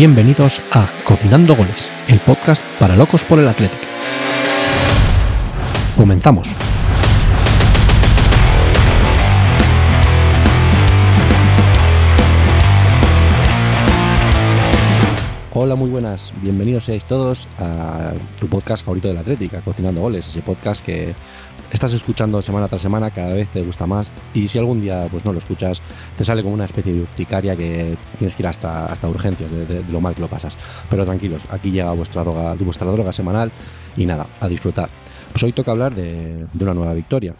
Bienvenidos a Cocinando Goles, el podcast para locos por el Atlético. Comenzamos. Hola, muy buenas. Bienvenidos seáis todos a tu podcast favorito del Atlético, Cocinando Goles, ese podcast que estás escuchando semana tras semana, cada vez te gusta más y si algún día pues no lo escuchas, te sale como una especie de urticaria que tienes que ir hasta, hasta urgencias de, lo mal que lo pasas. Pero tranquilos, aquí llega vuestra droga, vuestra droga semanal y nada, a disfrutar. Pues hoy toca hablar de, de una nueva victoria.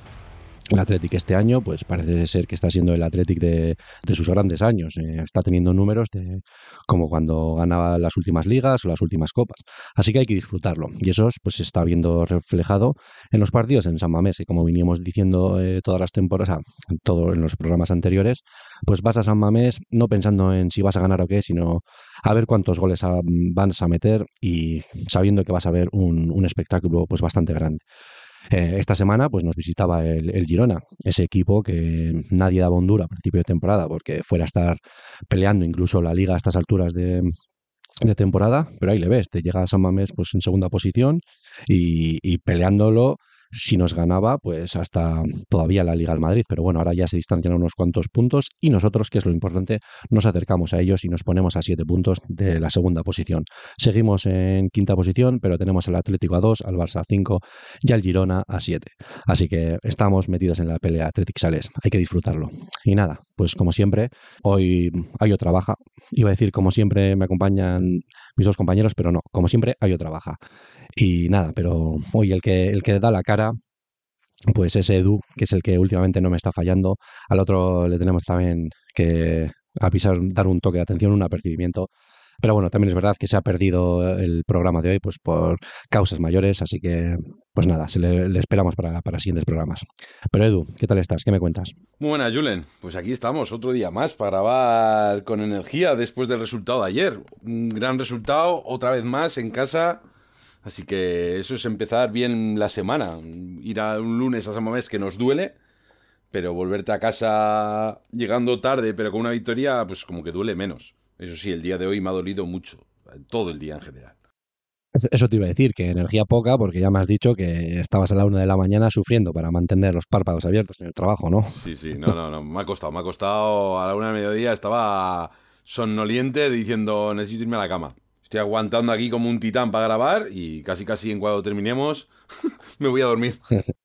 El Athletic este año, pues parece ser que está siendo el Athletic de, sus grandes años. Eh, está teniendo números de como cuando ganaba las últimas ligas o las últimas copas. Así que hay que disfrutarlo. Y eso pues, se está viendo reflejado en los partidos en San Mamés. Y como veníamos diciendo eh, todas las temporadas, todo en los programas anteriores, pues vas a San Mamés no pensando en si vas a ganar o qué, sino a ver cuántos goles vas a meter y sabiendo que vas a ver un, un espectáculo pues bastante grande. Eh, esta semana pues nos visitaba el, Girona, ese equipo que nadie daba hondura a principio de temporada porque fuera a estar peleando incluso la liga a estas alturas de, temporada, pero ahí le ves, te llega a San Mamés pues en segunda posición y, y peleándolo si nos ganaba, pues hasta todavía la Liga del Madrid. Pero bueno, ahora ya se distancian unos cuantos puntos y nosotros, que es lo importante, nos acercamos a ellos y nos ponemos a siete puntos de la segunda posición. Seguimos en quinta posición, pero tenemos al Atlético a dos, al Barça a cinco y al Girona a siete. Así que estamos metidos en la pelea Atlético Sales. Hay que disfrutarlo. Y nada, pues como siempre, hoy hay otra baja. Iba a decir, como siempre, me acompañan mis dos compañeros, pero no, como siempre, hay otra baja. Y nada, pero hoy el que, el que da la cara, pues es Edu, que es el que últimamente no me está fallando. Al otro le tenemos también que avisar, dar un toque de atención, un apercibimiento. Pero bueno, también es verdad que se ha perdido el programa de hoy pues por causas mayores, así que pues nada, se le, esperamos para, para, siguientes programas. Pero Edu, ¿qué tal estás? ¿Qué me cuentas? Muy buenas, Julen. Pues aquí estamos, otro día más para grabar con energía después del resultado de ayer. Un gran resultado, otra vez más en casa Así que eso es empezar bien la semana. Ir a un lunes a San que nos duele, pero volverte a casa llegando tarde, pero con una victoria, pues como que duele menos. Eso sí, el día de hoy me ha dolido mucho. Todo el día en general. Eso te iba a decir, que energía poca, porque ya me has dicho que estabas a la una de la mañana sufriendo para mantener los párpados abiertos en el trabajo, ¿no? Sí, sí, no, no, no, me ha costado, me ha costado. A la una de mediodía estaba somnoliente diciendo necesito irme a la cama. Estoy aguantando aquí como un titán para grabar y casi casi en cuando terminemos me voy a dormir.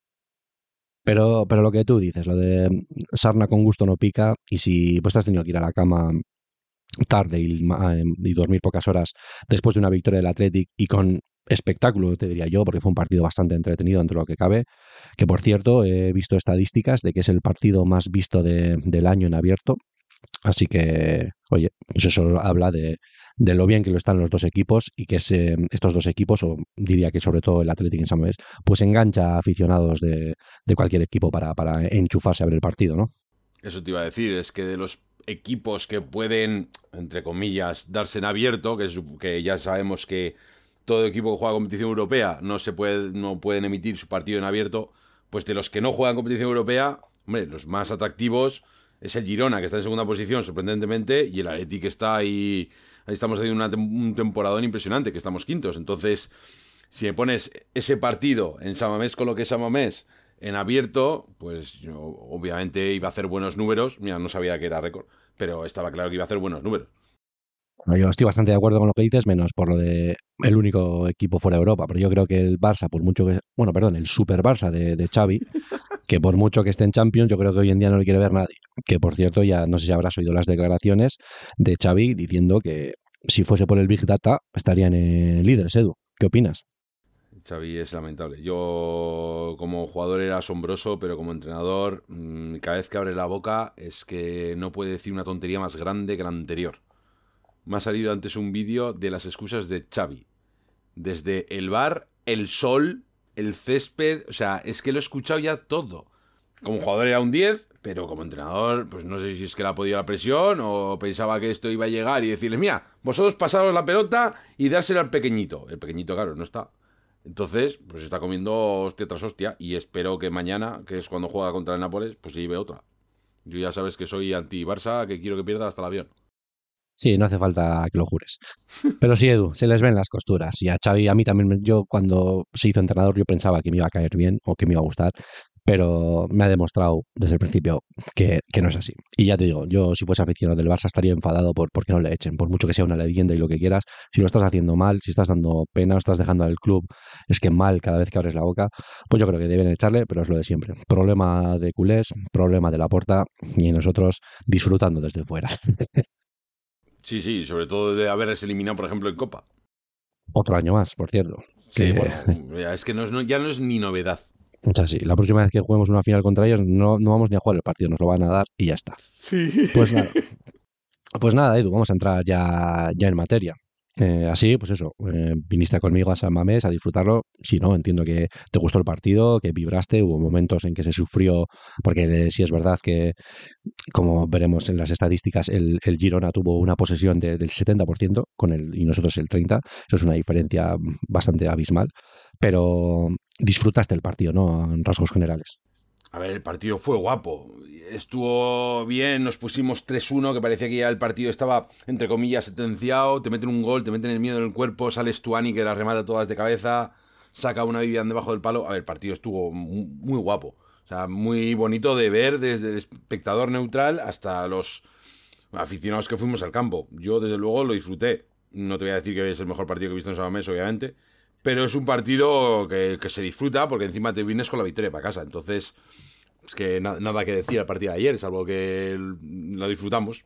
Pero, pero lo que tú dices, lo de sarna con gusto no pica y si pues has tenido que ir a la cama tarde y, y dormir pocas horas después de una victoria del Athletic y con espectáculo, te diría yo, porque fue un partido bastante entretenido entre lo que cabe, que por cierto he visto estadísticas de que es el partido más visto de, del año en abierto, así que, oye, pues eso habla de, de lo bien que lo están los dos equipos y que estos dos equipos, o diría que sobre todo el Atlético en San Mamés, pues engancha a aficionados de, cualquier equipo para, para enchufarse a ver el partido, ¿no? Eso te iba a decir, es que de los equipos que pueden, entre comillas, darse en abierto, que, que ya sabemos que todo equipo que juega competición europea no se puede, no pueden emitir su partido en abierto, pues de los que no juegan competición europea, hombre, los más atractivos es el Girona, que está en segunda posición, sorprendentemente, y el Athletic está ahí ahí estamos haciendo un temporadón impresionante, que estamos quintos. Entonces, si me pones ese partido en Samamés con lo que es Samamés en abierto, pues yo obviamente iba a hacer buenos números. Mira, no sabía que era récord, pero estaba claro que iba a hacer buenos números. yo estoy bastante de acuerdo con lo que dices, menos por lo de el único equipo fuera de Europa, pero yo creo que el Barça, por mucho que, bueno, perdón, el Super Barça de, de Xavi, que por mucho que esté en Champions, yo creo que hoy en día no le quiere ver nadie. Que por cierto, ya no sé si habrás oído las declaraciones de Xavi diciendo que si fuese por el Big Data estarían en líderes, Edu. ¿Qué opinas? Xavi es lamentable. Yo como jugador era asombroso, pero como entrenador, mm, cada vez que abre la boca es que no puede decir una tontería más grande que la anterior. Me ha salido antes un vídeo de las excusas de Xavi. Desde el bar, el sol, el césped, o sea, es que lo he escuchado ya todo. Como jugador era un 10, pero como entrenador, pues no sé si es que le ha podido la presión o pensaba que esto iba a llegar y decirles, mira, vosotros pasaros la pelota y dársela al pequeñito. El pequeñito, claro, no está. Entonces, pues está comiendo hostia tras hostia y espero que mañana, que es cuando juega contra el Nápoles, pues se lleve otra. Yo ya sabes que soy anti-Barça, que quiero que pierda hasta el avión. Sí, no hace falta que lo jures. Pero sí, Edu, se les ven las costuras. Y a Xavi, a mí también, yo cuando se hizo entrenador, yo pensaba que me iba a caer bien o que me iba a gustar, pero me ha demostrado desde el principio que, no es así. Y ya te digo, yo si fuese aficionado del Barça estaría enfadado por porque no le echen, por mucho que sea una leyenda y lo que quieras. Si lo estás haciendo mal, si estás dando pena o estás dejando al club, es que mal cada vez que abres la boca, pues yo creo que deben echarle, pero es lo de siempre. Problema de culés, problema de la puerta y nosotros disfrutando desde fuera. Sí, sí, sobre todo de haberles eliminado, por ejemplo, en Copa. Otro año más, por cierto. Sí, bueno, es que ya no es ni novedad. O sea, sí, la próxima vez que juguemos una final contra ellos no, no vamos ni a jugar el partido, nos lo van a dar y ya está. Sí. Pues nada, pues nada Edu, vamos a entrar ya, ya en materia. Eh, así, pues eso, eh, viniste conmigo a San Mamés a disfrutarlo. Si no, entiendo que te gustó el partido, que vibraste, hubo momentos en que se sufrió, porque sí es verdad que, como veremos en las estadísticas, el, Girona tuvo una posesión del 70% con y nosotros el 30%. Eso es una diferencia bastante abismal. Pero disfrutaste el partido, ¿no? En rasgos generales. A ver, el partido fue guapo. Estuvo bien, nos pusimos 3-1, que parecía que ya el partido estaba, entre comillas, sentenciado. Te meten un gol, te meten el miedo en el cuerpo, sales Tuani que las remata todas de cabeza, saca una Vivian debajo del palo. A ver, el partido estuvo muy, guapo. O sea, muy bonito de ver desde el espectador neutral hasta los aficionados que fuimos al campo. Yo, desde luego, lo disfruté. No te voy a decir que es el mejor partido que he visto en Sabamés, obviamente. Pero es un partido que, que se disfruta porque encima te vienes con la victoria para casa. Entonces, es que nada que decir al partido de ayer, salvo que lo disfrutamos.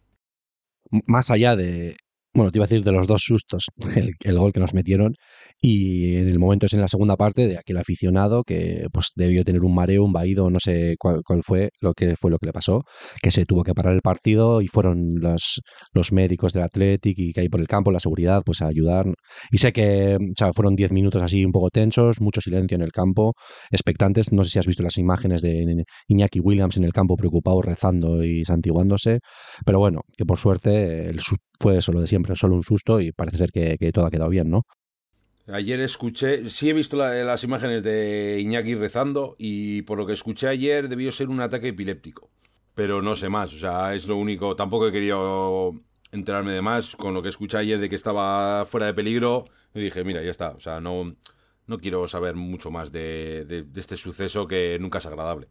Más allá de, bueno, te iba a decir de los dos sustos, el, gol que nos metieron y en el momento es en la segunda parte de aquel aficionado que pues debió tener un mareo, un vaído, no sé cuál, fue lo que fue lo que le pasó, que se tuvo que parar el partido y fueron los, los médicos del Athletic y que hay por el campo, la seguridad, pues a ayudar. Y sé que o sea, fueron 10 minutos así un poco tensos, mucho silencio en el campo, expectantes. No sé si has visto las imágenes de Iñaki Williams en el campo preocupado, rezando y santiguándose, pero bueno, que por suerte el, fue solo de siempre, solo un susto y parece ser que, todo ha quedado bien, ¿no? Ayer escuché, sí he visto las imágenes de Iñaki rezando y por lo que escuché ayer debió ser un ataque epiléptico. Pero no sé más, o sea, es lo único. Tampoco he querido enterarme de más. Con lo que escuché ayer de que estaba fuera de peligro, y dije, mira, ya está. O sea, no, no quiero saber mucho más de este suceso que nunca es agradable.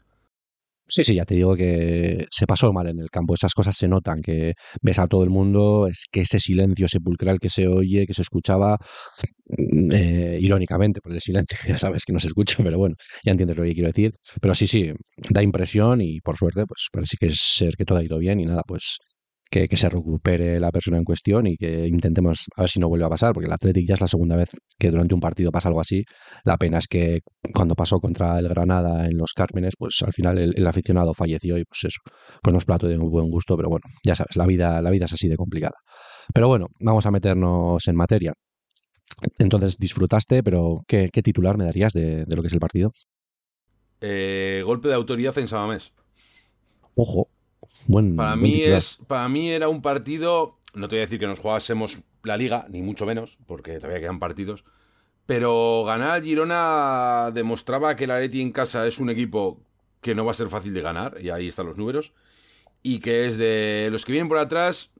Sí, sí, ya te digo que se pasó mal en el campo. Esas cosas se notan, que ves a todo el mundo, es que ese silencio sepulcral que se oye, que se escuchaba, mm, eh, irónicamente, por el silencio, ya sabes que no se escucha, pero bueno, ya entiendes lo que quiero decir. Pero sí, sí, da impresión y por suerte, pues parece que ser que todo ha ido bien y nada, pues que, se recupere la persona en cuestión y que intentemos a ver si no vuelve a pasar, porque el Athletic ya es la segunda vez que durante un partido pasa algo así. La pena es que cuando pasó contra el Granada en los Cármenes, pues al final el, aficionado falleció y pues eso, pues no es plato de un buen gusto, pero bueno, ya sabes, la vida, la vida es así de complicada. Pero bueno, vamos a meternos en materia. Entonces, disfrutaste, pero ¿qué, titular me darías de, lo que es el partido? Eh, golpe de autoridad en Samamés. Ojo, para, mí es, para mí era un partido, no te voy a decir que nos jugásemos la liga, ni mucho menos, porque todavía quedan partidos, pero ganar Girona demostraba que el Areti en casa es un equipo que no va a ser fácil de ganar, y ahí están los números, y que es de los que vienen por atrás,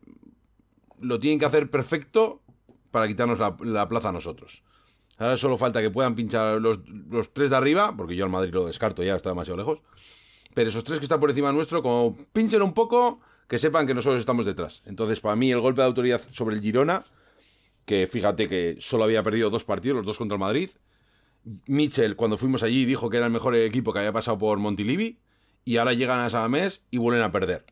lo tienen que hacer perfecto para quitarnos la, plaza a nosotros. Ahora solo falta que puedan pinchar los, los, tres de arriba, porque yo al Madrid lo descarto, ya está demasiado lejos pero esos tres que están por encima nuestro, como pinchen un poco, que sepan que nosotros estamos detrás. Entonces, para mí, el golpe de autoridad sobre el Girona, que fíjate que solo había perdido dos partidos, los dos contra el Madrid. Mitchell, cuando fuimos allí, dijo que era el mejor equipo que había pasado por Montilivi, y ahora llegan a Samamés y vuelven a perder.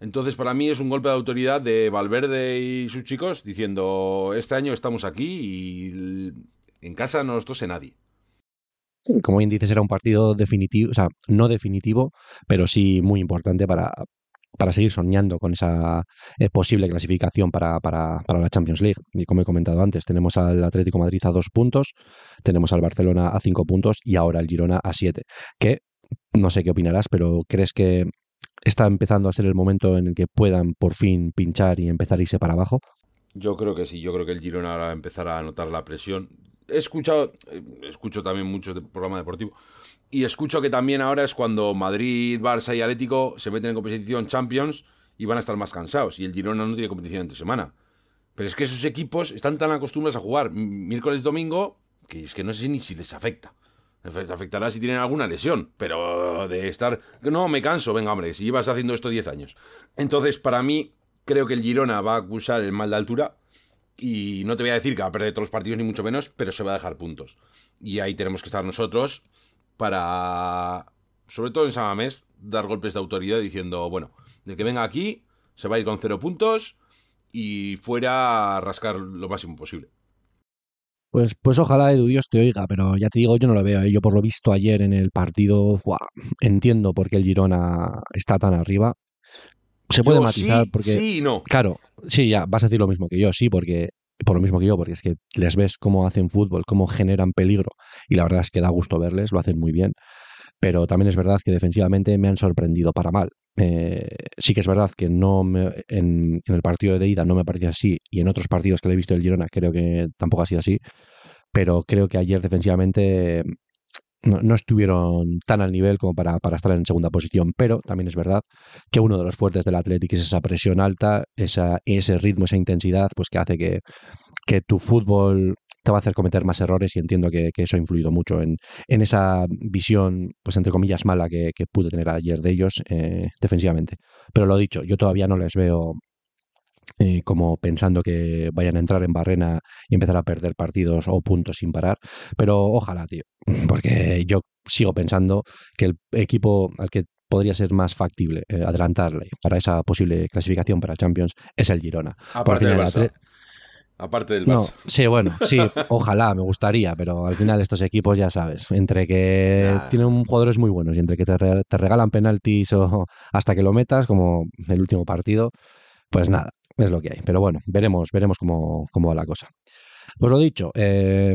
Entonces, para mí es un golpe de autoridad de Valverde y sus chicos diciendo: Este año estamos aquí y en casa no nos tose nadie como bien dices, era un partido definitivo, o sea, no definitivo, pero sí muy importante para, para seguir soñando con esa eh, posible clasificación para, para, para, la Champions League. Y como he comentado antes, tenemos al Atlético Madrid a dos puntos, tenemos al Barcelona a cinco puntos y ahora el Girona a siete. Que no sé qué opinarás, pero ¿crees que está empezando a ser el momento en el que puedan por fin pinchar y empezar a irse para abajo? Yo creo que sí, yo creo que el Girona ahora va a empezar a notar la presión he escuchado, eh, escucho también mucho de programa deportivo, y escucho que también ahora es cuando Madrid, Barça y Atlético se meten en competición Champions y van a estar más cansados, y el Girona no tiene competición entre semana. Pero es que esos equipos están tan acostumbrados a jugar miércoles, domingo, que es que no sé ni si les afecta. Les afectará si tienen alguna lesión, pero de estar... No, me canso, venga hombre, si llevas haciendo esto 10 años. Entonces, para mí, creo que el Girona va a acusar el mal de altura y no te voy a decir que va a perder todos los partidos ni mucho menos, pero se va a dejar puntos. Y ahí tenemos que estar nosotros para, sobre todo en Samamés, dar golpes de autoridad diciendo, bueno, el que venga aquí se va a ir con cero puntos y fuera a rascar lo máximo posible. Pues, pues ojalá Edu Dios te oiga, pero ya te digo, yo no lo veo. ¿eh? Yo por lo visto ayer en el partido, entiendo por qué el Girona está tan arriba. Se puede matizar porque... Sí, no. Claro, sí, ya, vas a decir lo mismo que yo, sí, porque por lo mismo que yo, porque es que les ves cómo hacen fútbol, cómo generan peligro, y la verdad es que da gusto verles, lo hacen muy bien. Pero también es verdad que defensivamente me han sorprendido para mal. Eh, sí que es verdad que no en, el partido de ida no me parecía así, y en otros partidos que le he visto el Girona creo que tampoco ha sido así. Pero creo que ayer defensivamente no, estuvieron tan al nivel como para, para, estar en segunda posición, pero también es verdad que uno de los fuertes del Atlético es esa presión alta, esa, ese ritmo, esa intensidad, pues que hace que, que tu fútbol te va a hacer cometer más errores y entiendo que, eso ha influido mucho en, en, esa visión, pues entre comillas, mala que, pude tener ayer de ellos eh, defensivamente. Pero lo dicho, yo todavía no les veo eh, como pensando que vayan a entrar en barrena y empezar a perder partidos o puntos sin parar. Pero ojalá, tío, porque yo sigo pensando que el equipo al que podría ser más factible eh, adelantarle para esa posible clasificación para Champions es el Girona. Aparte del Barça. Aparte del Barça. sí, bueno, sí, ojalá, me gustaría, pero al final estos equipos ya sabes, entre que tienen jugadores muy buenos y entre que te, te regalan penaltis o hasta que lo metas, como el último partido, pues nada, es lo que hay. Pero bueno, veremos, veremos cómo, cómo va la cosa. Pues lo dicho, eh,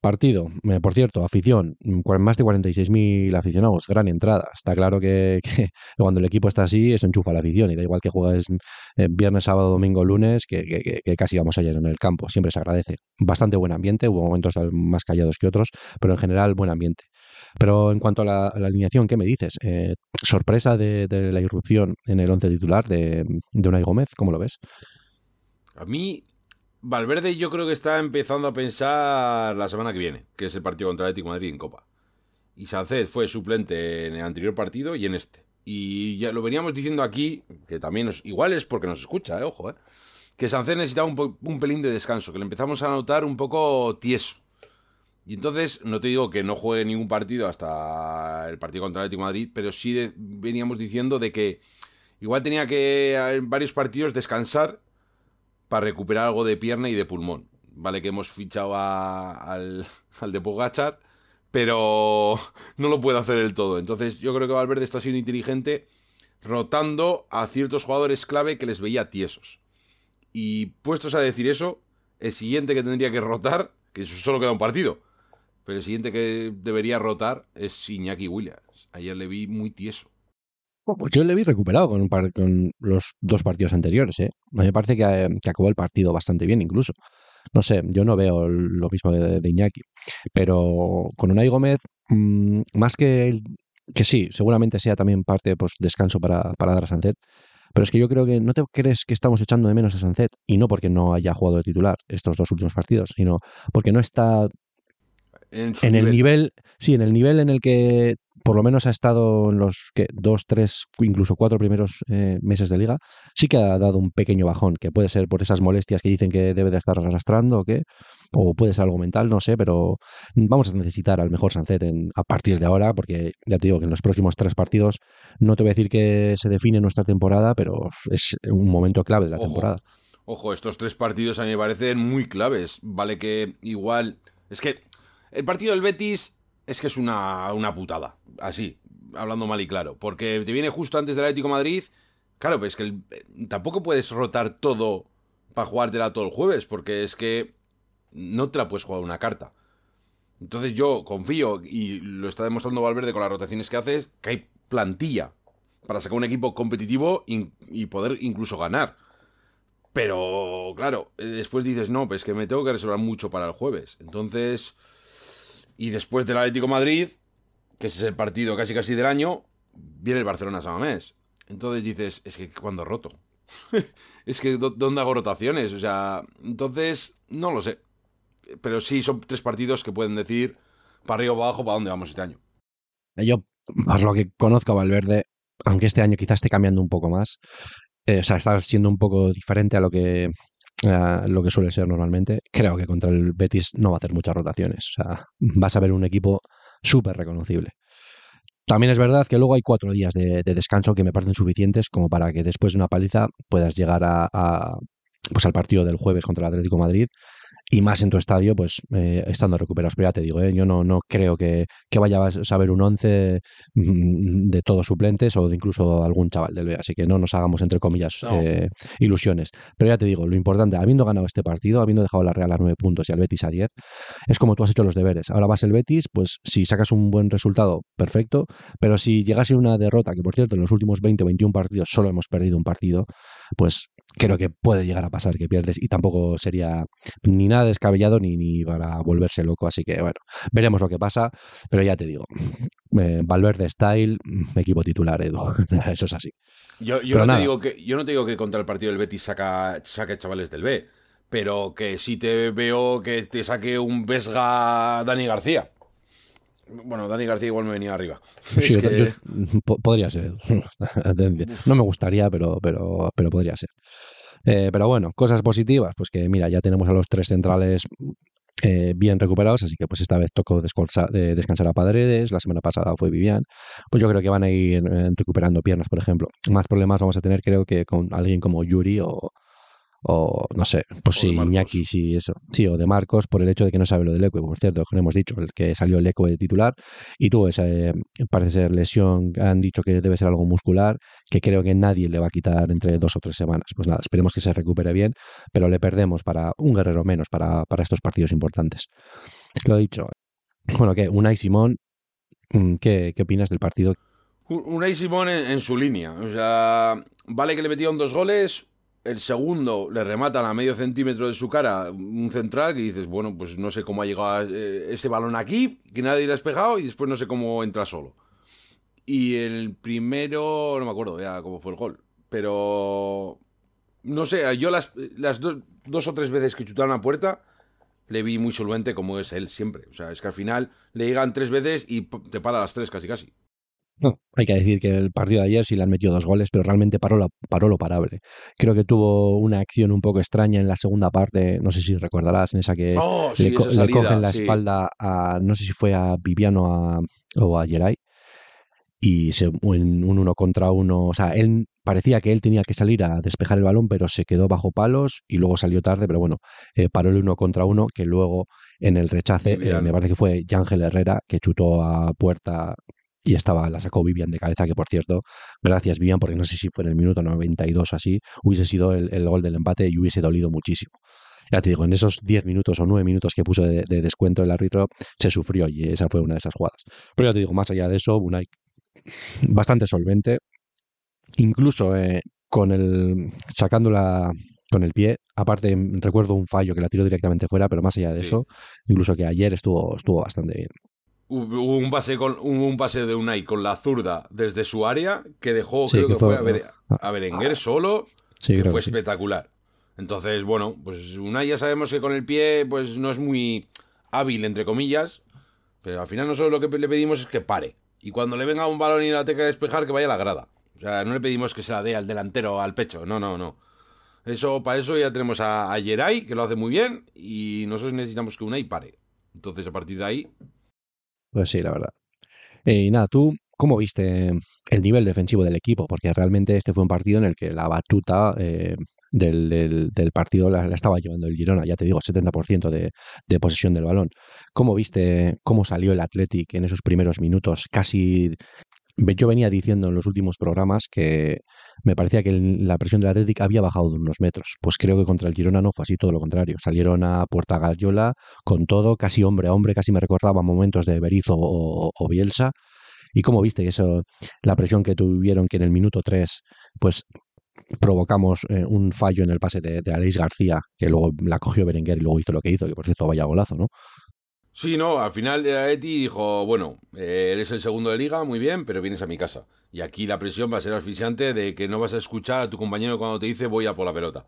partido, por cierto, afición, más de 46.000 aficionados, gran entrada. Está claro que, cuando el equipo está así, eso enchufa la afición y da igual que juegues eh, viernes, sábado, domingo, lunes, que, que, casi vamos ayer en el campo. Siempre se agradece. Bastante buen ambiente, hubo momentos más callados que otros, pero en general buen ambiente. Pero en cuanto a la, alineación, ¿qué me dices? Eh, ¿Sorpresa de, la irrupción en el once titular de, de Unai Gómez? ¿Cómo lo ves? A mí, Valverde yo creo que está empezando a pensar la semana que viene, que es el partido contra el Atlético Madrid en Copa. Y Sánchez fue suplente en el anterior partido y en este. Y ya lo veníamos diciendo aquí, que también nos, igual es porque nos escucha, eh, ojo, eh, que Sánchez necesitaba un, un pelín de descanso, que le empezamos a notar un poco tieso. Y entonces, no te digo que no juegue ningún partido hasta el partido contra el Atlético Madrid, pero sí veníamos diciendo de que igual tenía que en varios partidos descansar para recuperar algo de pierna y de pulmón. Vale que hemos fichado al, al de Pogachar, pero no lo puede hacer del todo. Entonces yo creo que Valverde está siendo inteligente rotando a ciertos jugadores clave que les veía tiesos. Y puestos a decir eso, el siguiente que tendría que rotar, que solo queda un partido, pero el siguiente que debería rotar es Iñaki Williams. Ayer le vi muy tieso. Pues yo le vi recuperado con, con los dos partidos anteriores. ¿eh? Me parece que, acabó el partido bastante bien incluso. No sé, yo no veo lo mismo de, Iñaki. Pero con Unai Gómez, mm, más que, que sí, seguramente sea también parte pues descanso para, para dar a Sancet. Pero es que yo creo que no te crees que estamos echando de menos a Sancet, y no porque no haya jugado de titular estos dos últimos partidos, sino porque no está en, el nivel, sí, en el nivel en el que por lo menos ha estado en los que dos, tres, incluso cuatro primeros eh, meses de liga, sí que ha dado un pequeño bajón, que puede ser por esas molestias que dicen que debe de estar arrastrando o qué, o puede ser algo mental, no sé, pero vamos a necesitar al mejor Sancet en, a partir de ahora, porque ya te digo que en los próximos tres partidos no te voy a decir que se define nuestra temporada, pero es un momento clave de la temporada. Ojo, estos tres partidos a mí me parecen muy claves. Vale que igual... Es que el partido del Betis es que es una, una putada. Así, hablando mal y claro. Porque te viene justo antes del Atlético Madrid. Claro, pues que tampoco puedes rotar todo para jugártela todo el jueves. Porque es que no te la puedes jugar una carta. Entonces yo confío, y lo está demostrando Valverde con las rotaciones que hace, que hay plantilla para sacar un equipo competitivo y poder incluso ganar. Pero, claro, después dices, no, pues que me tengo que reservar mucho para el jueves. Entonces, y después del Atlético Madrid, que ese es el partido casi casi del año, viene el Barcelona Samamés. Entonces dices, es que cuando roto. es que ¿dónde hago rotaciones? O sea, entonces, no lo sé. Pero sí son tres partidos que pueden decir para arriba o para abajo para dónde vamos este año. Yo, más lo que conozco Valverde, aunque este año quizás esté cambiando un poco más, eh, o sea, está siendo un poco diferente a lo que lo que suele ser normalmente. Creo que contra el Betis no va a hacer muchas rotaciones. O sea, vas a ver un equipo súper reconocible. También es verdad que luego hay cuatro días de, descanso que me parecen suficientes como para que después de una paliza puedas llegar a, pues al partido del jueves contra el Atlético Madrid y más en tu estadio, pues eh, estando recuperados. Pero ya te digo, eh, yo no, no creo que, que vaya a saber un 11 mm, de todos suplentes o de incluso algún chaval del B. Así que no nos hagamos, entre comillas, eh, ilusiones. Pero ya te digo, lo importante, habiendo ganado este partido, habiendo dejado la Real a 9 puntos y al Betis a 10, es como tú has hecho los deberes. Ahora vas el Betis, pues si sacas un buen resultado, perfecto. Pero si llegase una derrota, que por cierto, en los últimos 20 o 21 partidos solo hemos perdido un partido, pues creo que puede llegar a pasar que pierdes y tampoco sería ni nada descabellado ni, ni para volverse loco. Así que bueno, veremos lo que pasa, pero ya te digo, eh, Valverde Style, mm, equipo titular, Edu. Eso es así. Yo, no te digo que, yo no te digo que contra el partido del Betis saca, saque chavales del B, pero que si te veo que te saque un Vesga Dani García. Bueno, Dani García igual me venía arriba. podría ser. no me gustaría, pero, pero, pero podría ser. Eh, pero bueno, cosas positivas, pues que mira, ya tenemos a los tres centrales eh, bien recuperados, así que pues esta vez tocó descansar a Padredes, la semana pasada fue Vivian, pues yo creo que van a ir eh, recuperando piernas, por ejemplo. Más problemas vamos a tener creo que con alguien como Yuri o, o no sé, pues sí, Iñaki, sí, eso, sí, o de Marcos, por el hecho de que no sabe lo del eco, por cierto, que hemos dicho, el que salió el eco de titular, y tuvo esa, eh, parece ser lesión, han dicho que debe ser algo muscular, que creo que nadie le va a quitar entre dos o tres semanas. Pues nada, esperemos que se recupere bien, pero le perdemos para un guerrero menos para, para estos partidos importantes. Lo he dicho. Bueno, que Unai Simón, mm, ¿qué, ¿qué opinas del partido? Unai Simón en, en su línea, o sea, vale que le metieron dos goles, el segundo le rematan a medio centímetro de su cara un central que dices, bueno, pues no sé cómo ha llegado eh, ese balón aquí, que nadie le ha despejado y después no sé cómo entra solo. Y el primero, no me acuerdo ya cómo fue el gol, pero no sé, yo las, las dos o tres veces que chutaron a puerta le vi muy solvente como es él siempre. O sea, es que al final le llegan tres veces y te para las tres casi casi. No, hay que decir que el partido de ayer sí le han metido dos goles, pero realmente paró lo, paró lo parable. Creo que tuvo una acción un poco extraña en la segunda parte, no sé si recordarás, en esa que oh, le, cogen la espalda a, no sé si fue a Viviano o a Geray, y se, en un uno contra uno, o sea, él parecía que él tenía que salir a despejar el balón, pero se quedó bajo palos y luego salió tarde, pero bueno, eh, paró el uno contra uno, que luego en el rechace, eh, me parece que fue Yángel Herrera, que chutó a puerta y estaba, la sacó Vivian de cabeza, que por cierto, gracias Vivian, porque no sé si fue en el minuto 92 o así, hubiese sido el, gol del empate y hubiese dolido muchísimo. Ya te digo, en esos 10 minutos o 9 minutos que puso de, descuento el árbitro, se sufrió y esa fue una de esas jugadas. Pero ya te digo, más allá de eso, Unai bastante solvente, incluso eh, con el sacándola con el pie. Aparte, recuerdo un fallo que la tiró directamente fuera, pero más allá de eso, incluso que ayer estuvo, estuvo bastante bien. Hubo un pase, con, un pase de Unai con la zurda desde su área que dejó, creo que, fue, a, Berenguer solo, que fue espectacular. Entonces, bueno, pues Unai ya sabemos que con el pie pues no es muy hábil, entre comillas, pero al final nosotros lo que le pedimos es que pare. Y cuando le venga un balón y la tenga que despejar, que vaya a la grada. O sea, no le pedimos que se la dé al delantero al pecho, no, no, no. Eso, para eso ya tenemos a, a Geray, que lo hace muy bien, y nosotros necesitamos que Unai pare. Entonces, a partir de ahí, pues sí, la verdad. Eh, y nada, tú, ¿cómo viste el nivel defensivo del equipo? Porque realmente este fue un partido en el que la batuta eh, del, del, partido la, estaba llevando el Girona, ya te digo, 70% de, de posesión del balón. ¿Cómo viste cómo salió el Athletic en esos primeros minutos? Casi yo venía diciendo en los últimos programas que me parecía que la presión del Atlético había bajado de unos metros. Pues creo que contra el Girona no fue así, todo lo contrario. Salieron a Puerta Gallola con todo, casi hombre a hombre, casi me recordaba momentos de Berizo o, Bielsa. Y como viste eso, la presión que tuvieron, que en el minuto 3, pues provocamos eh, un fallo en el pase de, de Aleix García, que luego la cogió Berenguer y luego hizo lo que hizo, que por cierto vaya golazo, ¿no? Sí, no, al final el Atleti dijo, bueno, eh, eres el segundo de liga, muy bien, pero vienes a mi casa. Y aquí la presión va a ser asfixiante de que no vas a escuchar a tu compañero cuando te dice voy a por la pelota.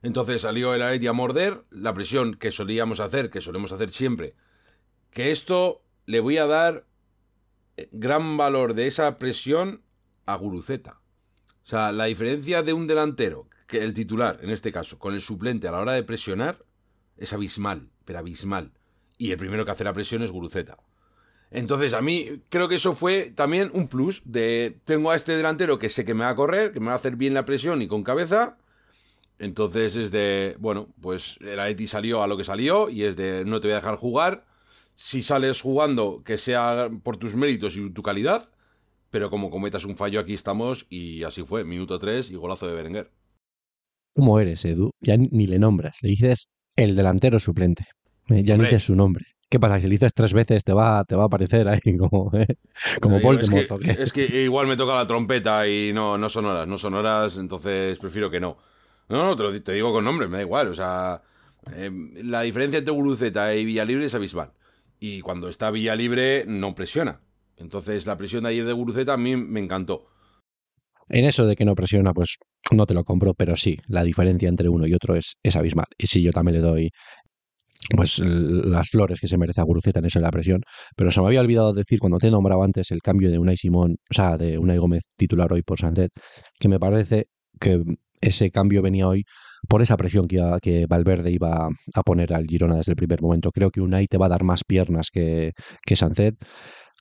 Entonces salió el Atleti a morder, la presión que solíamos hacer, que solemos hacer siempre. Que esto le voy a dar eh, gran valor de esa presión a Guruceta. O sea, la diferencia de un delantero, que el titular en este caso, con el suplente a la hora de presionar, es abismal, pero abismal y el primero que hace la presión es Guruceta. Entonces, a mí creo que eso fue también un plus de tengo a este delantero que sé que me va a correr, que me va a hacer bien la presión y con cabeza. Entonces es de, bueno, pues el Atleti salió a lo que salió y es de no te voy a dejar jugar. Si sales jugando, que sea por tus méritos y tu calidad. Pero como cometas un fallo, aquí estamos y así fue. Minuto 3 y golazo de Berenguer. ¿Cómo eres, Edu? Ya ni le nombras. Le dices el delantero suplente. Eh, ya ni dices su nombre. ¿Qué pasa? Si le dices tres veces te va, te va a aparecer ahí como, ¿eh? como Voldemort. Es que, es que igual me toca la trompeta y no, no son horas, no son horas, entonces prefiero que no. No, no, te, digo con nombre, me da igual. O sea, em, la diferencia entre Guruceta y Villalibre es abismal. Y cuando está Villalibre no presiona. Entonces la presión de ayer de Guruceta a mí me encantó. En eso de que no presiona, pues no te lo compro, pero sí, la diferencia entre uno y otro es, es abismal. Y sí, yo también le doy pues las flores que se merece a Guruceta en eso de la presión. Pero se me había olvidado decir cuando te nombraba antes el cambio de Unai Simón, o sea, de Unai Gómez titular hoy por Sancet, que me parece que ese cambio venía hoy por esa presión que, que Valverde iba a poner al Girona desde el primer momento. Creo que Unai te va a dar más piernas que, que Sancet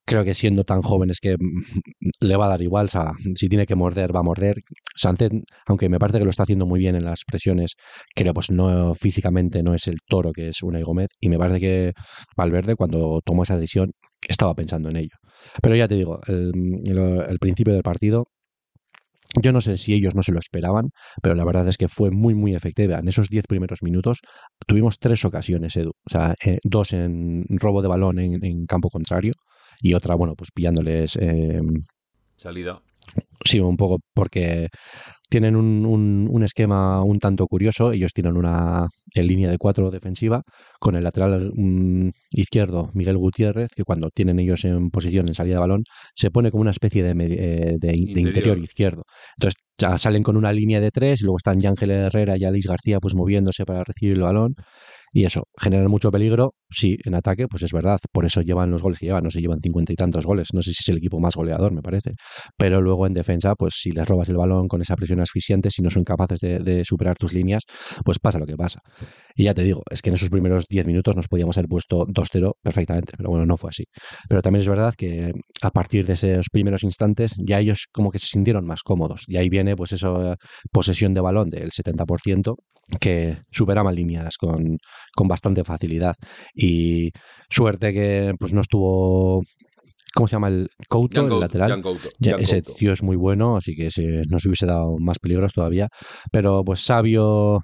creo que siendo tan joven es que mm, le va a dar igual, si tiene que morder, va a morder. Sánchez, aunque me parece que lo está haciendo muy bien en las presiones, creo pues no físicamente no es el toro que es Unai Gómez y me parece que Valverde cuando tomó esa decisión estaba pensando en ello. Pero ya te digo, el, el principio del partido yo no sé si ellos no se lo esperaban, pero la verdad es que fue muy, muy efectiva. En esos diez primeros minutos tuvimos tres ocasiones, Edu. O sea, eh, dos en robo de balón en, campo contrario y otra, bueno, pues pillándoles... Eh, Salida. Sí, un poco porque tienen un, un, esquema un tanto curioso. Ellos tienen una en línea de cuatro defensiva con el lateral mm, izquierdo, Miguel Gutiérrez, que cuando tienen ellos en posición en salida de balón, se pone como una especie de, eh, de, interior. izquierdo. Entonces ya salen con una línea de tres y luego están Ángel Herrera y Alice García pues moviéndose para recibir el balón. Y eso, generan mucho peligro, sí, en ataque, pues es verdad, por eso llevan los goles que llevan, no se llevan cincuenta y tantos goles, no sé si es el equipo más goleador, me parece, pero luego en defensa, pues si les robas el balón con esa presión asfixiante, si no son capaces de, superar tus líneas, pues pasa lo que pasa. Y ya te digo, es que en esos primeros diez minutos nos podíamos haber puesto 2-0 perfectamente, pero bueno, no fue así. Pero también es verdad que a partir de esos primeros instantes ya ellos como que se sintieron más cómodos, y ahí viene pues esa posesión de balón del 70%, que superaban líneas con, con bastante facilidad. Y suerte que pues no estuvo ¿Cómo se llama el Couto, el lateral? ese tío es muy bueno, así que se, nos hubiese dado más peligros todavía. Pero pues Sabio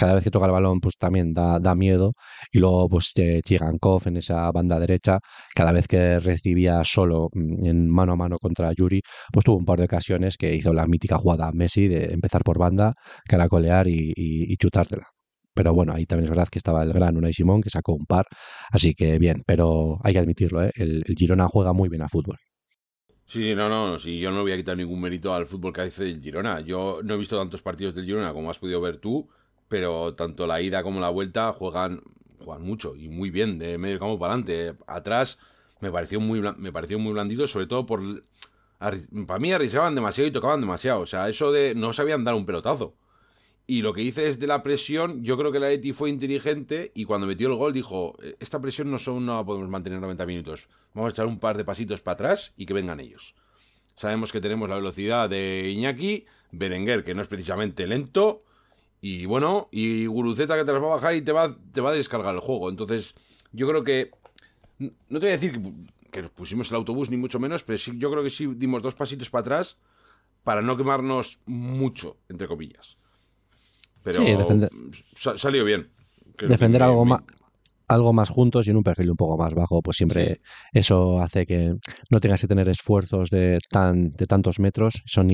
cada vez que toca el balón, pues también da, da miedo. Y luego, pues Chigankov en esa banda derecha, cada vez que recibía solo mm, en mano a mano contra Yuri, pues tuvo un par de ocasiones que hizo la mítica jugada Messi de empezar por banda, caracolear y, y, chutártela. Pero bueno, ahí también es verdad que estaba el gran Unai Simón, que sacó un par. Así que bien, pero hay que admitirlo, ¿eh? el, Girona juega muy bien a fútbol. Sí, no, no, sí, yo no voy a quitar ningún mérito al fútbol que hace el Girona. Yo no he visto tantos partidos del Girona como has podido ver tú, pero tanto la ida como la vuelta juegan, juegan mucho y muy bien, de medio campo para adelante. Atrás me pareció muy, me pareció muy blandito, sobre todo por... Para mí arriesgaban demasiado y tocaban demasiado. O sea, eso de no sabían dar un pelotazo. Y lo que hice es de la presión, yo creo que la Eti fue inteligente y cuando metió el gol dijo, esta presión no, son, no la podemos mantener 90 minutos, vamos a echar un par de pasitos para atrás y que vengan ellos. Sabemos que tenemos la velocidad de Iñaki, Berenguer, que no es precisamente lento, y bueno, y Guruceta que te las va a bajar y te va, te va a descargar el juego. Entonces, yo creo que. No te voy a decir que, nos pusimos el autobús, ni mucho menos, pero sí, yo creo que sí dimos dos pasitos para atrás para no quemarnos mucho, entre comillas. Pero salió bien. defender algo más algo más juntos y en un perfil un poco más bajo, pues siempre eso hace que no tengas que tener esfuerzos de, tan, de tantos metros. Son,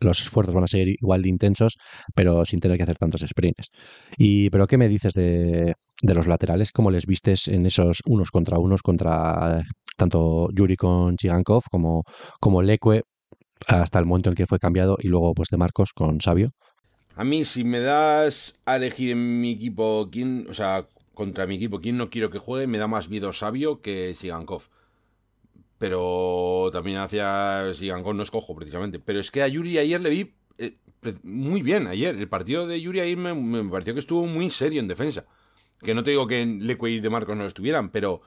los esfuerzos van a ser igual de intensos, pero sin tener que hacer tantos sprints. Y, pero ¿qué me dices de, de los laterales? ¿Cómo les vistes en esos unos contra unos contra tanto Yuri con Chigankov como, como Leque hasta el momento en que fue cambiado y luego pues de Marcos con Sabio? A mí, si me das a elegir en mi equipo quién, o sea, contra mi equipo, quién no quiero que juegue, me da más miedo Sabio que Sigankov. Pero también hacia Sigankov no escojo precisamente. Pero es que a Yuri ayer le vi eh, muy bien ayer. El partido de Yuri ayer me, pareció que estuvo muy serio en defensa. Que no te digo que Leque y De Marcos no estuvieran, pero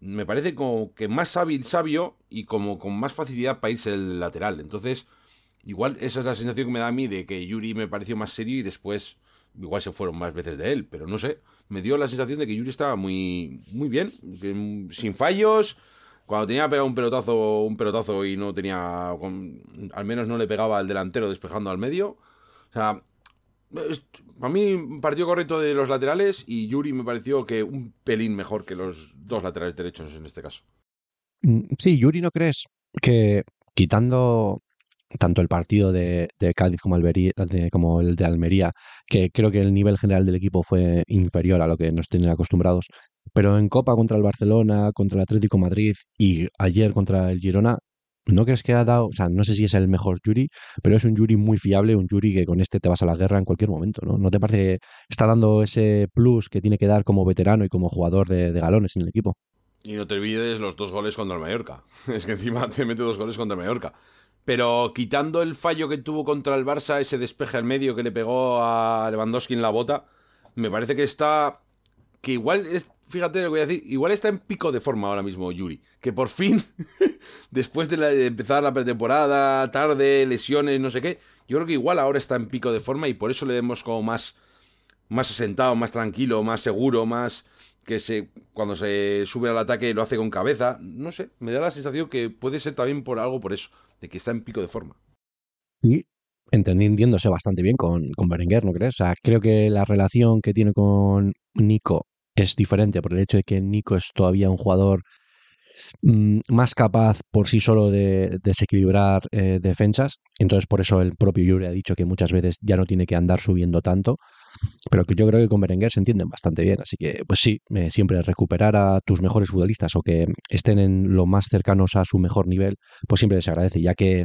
me parece como que más hábil Sabio y como con más facilidad para irse el lateral. Entonces, igual esa es la sensación que me da a mí de que Yuri me pareció más serio y después igual se fueron más veces de él, pero no sé me dio la sensación de que Yuri estaba muy, muy bien, sin fallos. Cuando tenía pegado un pelotazo, un pelotazo y no tenía, al menos no le pegaba al delantero despejando al medio. O sea, para mí partido correcto de los laterales y Yuri me pareció que un pelín mejor que los dos laterales derechos en este caso. Mm, sí, Yuri, ¿no crees que quitando tanto el partido de, Cádiz como, el de Almería, que creo que el nivel general del equipo fue inferior a lo que nos tienen acostumbrados. Pero en Copa contra el Barcelona, contra el Atlético Madrid y ayer contra el Girona, ¿no crees que ha dado, o sea, no sé si es el mejor Yuri, pero es un Yuri muy fiable, un Yuri que con este te vas a la guerra en cualquier momento, ¿no? ¿No te parece que está dando ese plus que tiene que dar como veterano y como jugador de galones en el equipo? Y no te olvides los dos goles contra el Mallorca. Es que encima te mete dos goles contra el Mallorca. Pero quitando el fallo que tuvo contra el Barça, ese despeje al medio que le pegó a Lewandowski en la bota, me parece que está. Que igual es. Fíjate lo que voy a decir. Igual está en pico de forma ahora mismo Yuri. Que por fin, después de, empezar la pretemporada, tarde, lesiones, no sé qué, yo creo que igual ahora está en pico de forma y por eso le vemos como más. Más asentado, más tranquilo, más seguro, más que se cuando se sube al ataque lo hace con cabeza. No sé, me da la sensación que puede ser también por algo por eso de que está en pico de forma. Y entendiéndose bastante bien con, con Berenguer, ¿no crees? O sea, creo que la relación que tiene con Nico es diferente por el hecho de que Nico es todavía un jugador mm, más capaz por sí solo de, desequilibrar eh, defensas. Entonces, por eso el propio Yuri ha dicho que muchas veces ya no tiene que andar subiendo tanto. Pero que yo creo que con Berenguer se entienden bastante bien. Así que, pues sí, siempre recuperar a tus mejores futbolistas o que estén en lo más cercanos a su mejor nivel, pues siempre se agradece, ya que,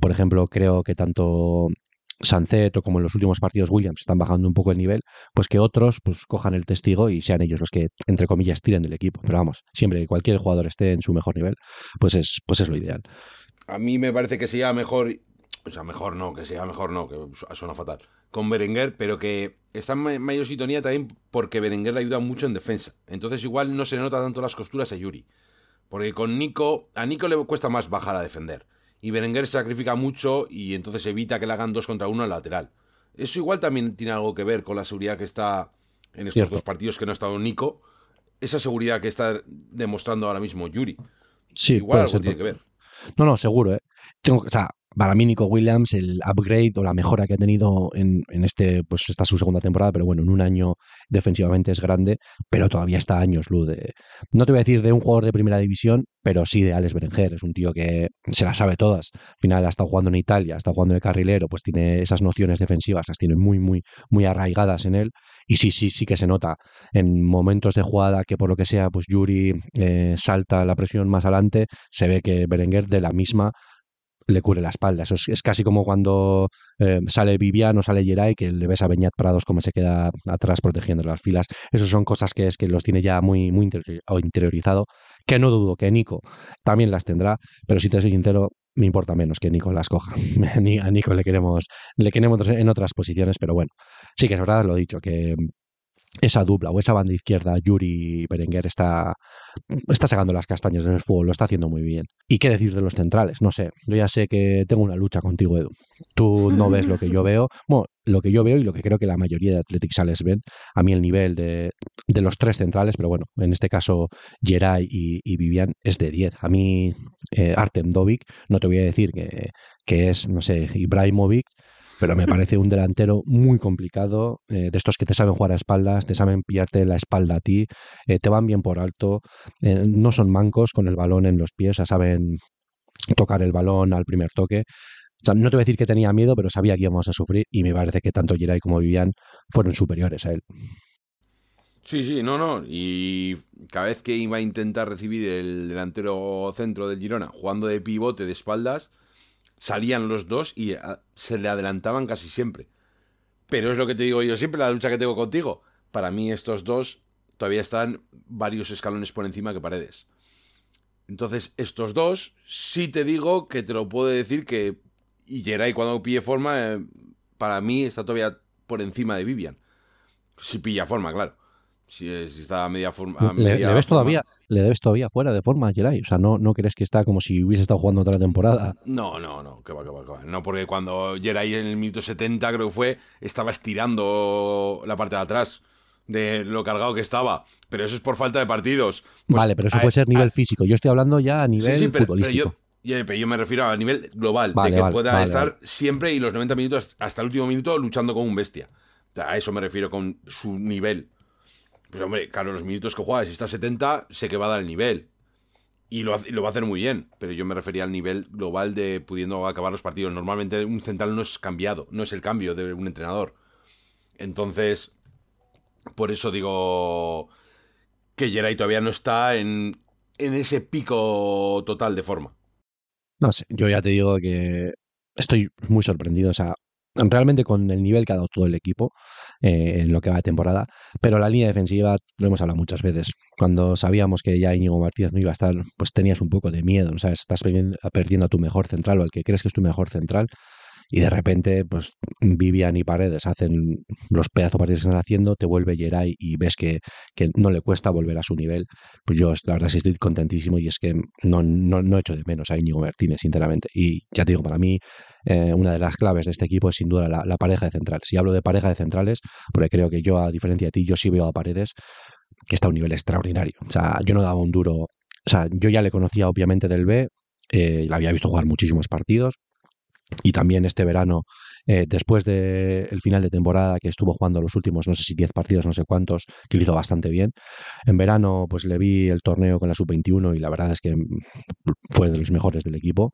por ejemplo, creo que tanto Sancet o como en los últimos partidos Williams están bajando un poco el nivel, pues que otros pues cojan el testigo y sean ellos los que, entre comillas, tiren del equipo. Pero vamos, siempre que cualquier jugador esté en su mejor nivel, pues es, pues es lo ideal. A mí me parece que sea mejor, o sea, mejor no, que sea mejor no, que suena fatal con Berenguer, pero que está en mayor sintonía también porque Berenguer le ayuda mucho en defensa. Entonces igual no se le nota tanto las costuras a Yuri. Porque con Nico, a Nico le cuesta más bajar a defender. Y Berenguer se sacrifica mucho y entonces evita que le hagan dos contra uno al lateral. Eso igual también tiene algo que ver con la seguridad que está en estos dos partidos que no ha estado Nico. Esa seguridad que está demostrando ahora mismo Yuri. Sí, igual algo tiene que ver. No, no, seguro, ¿eh? Tengo, o sea, para mí Nico Williams, el upgrade o la mejora que ha tenido en, en, este, pues esta es su segunda temporada, pero bueno, en un año defensivamente es grande, pero todavía está años luz de, no te voy a decir de un jugador de primera división, pero sí de Alex Berenger, es un tío que se las sabe todas. Al final ha estado jugando en Italia, ha estado jugando de carrilero, pues tiene esas nociones defensivas, las tiene muy, muy, muy arraigadas en él. Y sí, sí, sí que se nota en momentos de jugada que por lo que sea, pues Yuri eh, salta la presión más adelante, se ve que Berenguer de la misma le cubre la espalda. Eso es, casi como cuando eh, sale Viviano, sale Geray, que le ves a Beñat Prados como se queda atrás protegiendo las filas. Esas son cosas que es que los tiene ya muy, muy interiorizado, que no dudo que Nico también las tendrá, pero si te soy sincero, me importa menos que Nico las coja. a Nico le queremos, le queremos en otras posiciones, pero bueno, sí que es verdad, lo dicho, que esa dupla o esa banda izquierda, Yuri Berenguer, está, está sacando las castañas del fuego, lo está haciendo muy bien. ¿Y qué decir de los centrales? No sé, yo ya sé que tengo una lucha contigo, Edu. Tú no ves lo que yo veo. Bueno, lo que yo veo y lo que creo que la mayoría de Athletic Sales ven, a mí el nivel de, de los tres centrales, pero bueno, en este caso Geray y, Vivian es de 10. A mí eh, Artem Dovik, no te voy a decir que, que es, no sé, Ibrahimovic, pero me parece un delantero muy complicado, eh, de estos que te saben jugar a espaldas, te saben pillarte la espalda a ti, eh, te van bien por alto, eh, no son mancos con el balón en los pies, saben tocar el balón al primer toque. No te voy a decir que tenía miedo, pero sabía que íbamos a sufrir y me parece que tanto Giray como Vivian fueron superiores a él. Sí, sí, no, no. Y cada vez que iba a intentar recibir el delantero centro del Girona jugando de pivote de espaldas, salían los dos y ah, se le adelantaban casi siempre. Pero es lo que te digo yo siempre, la lucha que tengo contigo. Para mí estos dos todavía están varios escalones por encima que Paredes. Entonces, estos dos, sí te digo que te lo puedo decir que. Y cuando pille forma, eh, para mí está todavía por encima de Vivian. Si pilla forma, claro. Si, está a media forma. le, ves todavía, le debes todavía fuera de forma a Geray. O sea, no, no crees que está como si hubiese estado jugando otra temporada. No, no, no, que va, que va, que va. No, porque cuando Geray en el minuto 70, creo que fue, estaba estirando la parte de atrás de lo cargado que estaba. Pero eso es por falta de partidos. Pues vale, pero eso puede ser nivel físico. Yo estoy hablando ya a nivel futbolístico. Pero yo, me refiero a nivel global, de que pueda estar siempre y los 90 minutos hasta el último minuto luchando como un bestia. a eso me refiero con su nivel. Pues hombre, claro, los minutos que juega, si está a 70, sé que va a dar el nivel. Y lo, va a hacer muy bien. Pero yo me refería al nivel global de pudiendo acabar los partidos. Normalmente un central no es cambiado, no es el cambio de un entrenador. Entonces, por eso digo que Geray todavía no está en, en ese pico total de forma. No sé, yo ya te digo que estoy muy sorprendido. O sea, realmente con el nivel que ha dado todo el equipo eh, en lo que va de temporada, pero la línea defensiva, lo hemos hablado muchas veces, cuando sabíamos que ya Íñigo Martínez no iba a estar, pues tenías un poco de miedo, ¿no? estás perdiendo a tu mejor central o al que crees que es tu mejor central y de repente, pues Vivian y Paredes hacen los pedazos partidos que están haciendo, te vuelve Geray y ves que, que, no le cuesta volver a su nivel. Pues yo, la verdad, sí estoy contentísimo y es que no, no, no echo de menos a Íñigo Martínez, sinceramente. Y ya te digo, para mí, eh, una de las claves de este equipo es sin duda la, la pareja de centrales. Si hablo de pareja de centrales, porque creo que yo, a diferencia de ti, yo sí veo a Paredes que está a un nivel extraordinario. O sea, yo no daba un duro. O sea, yo ya le conocía obviamente del B, eh, la había visto jugar muchísimos partidos, y también este verano, eh, después del final de temporada, que estuvo jugando los últimos, no sé si 10 partidos, no sé cuántos, que lo hizo bastante bien. En verano, pues le vi el torneo con la sub-21 y la verdad es que mm, fue de los mejores del equipo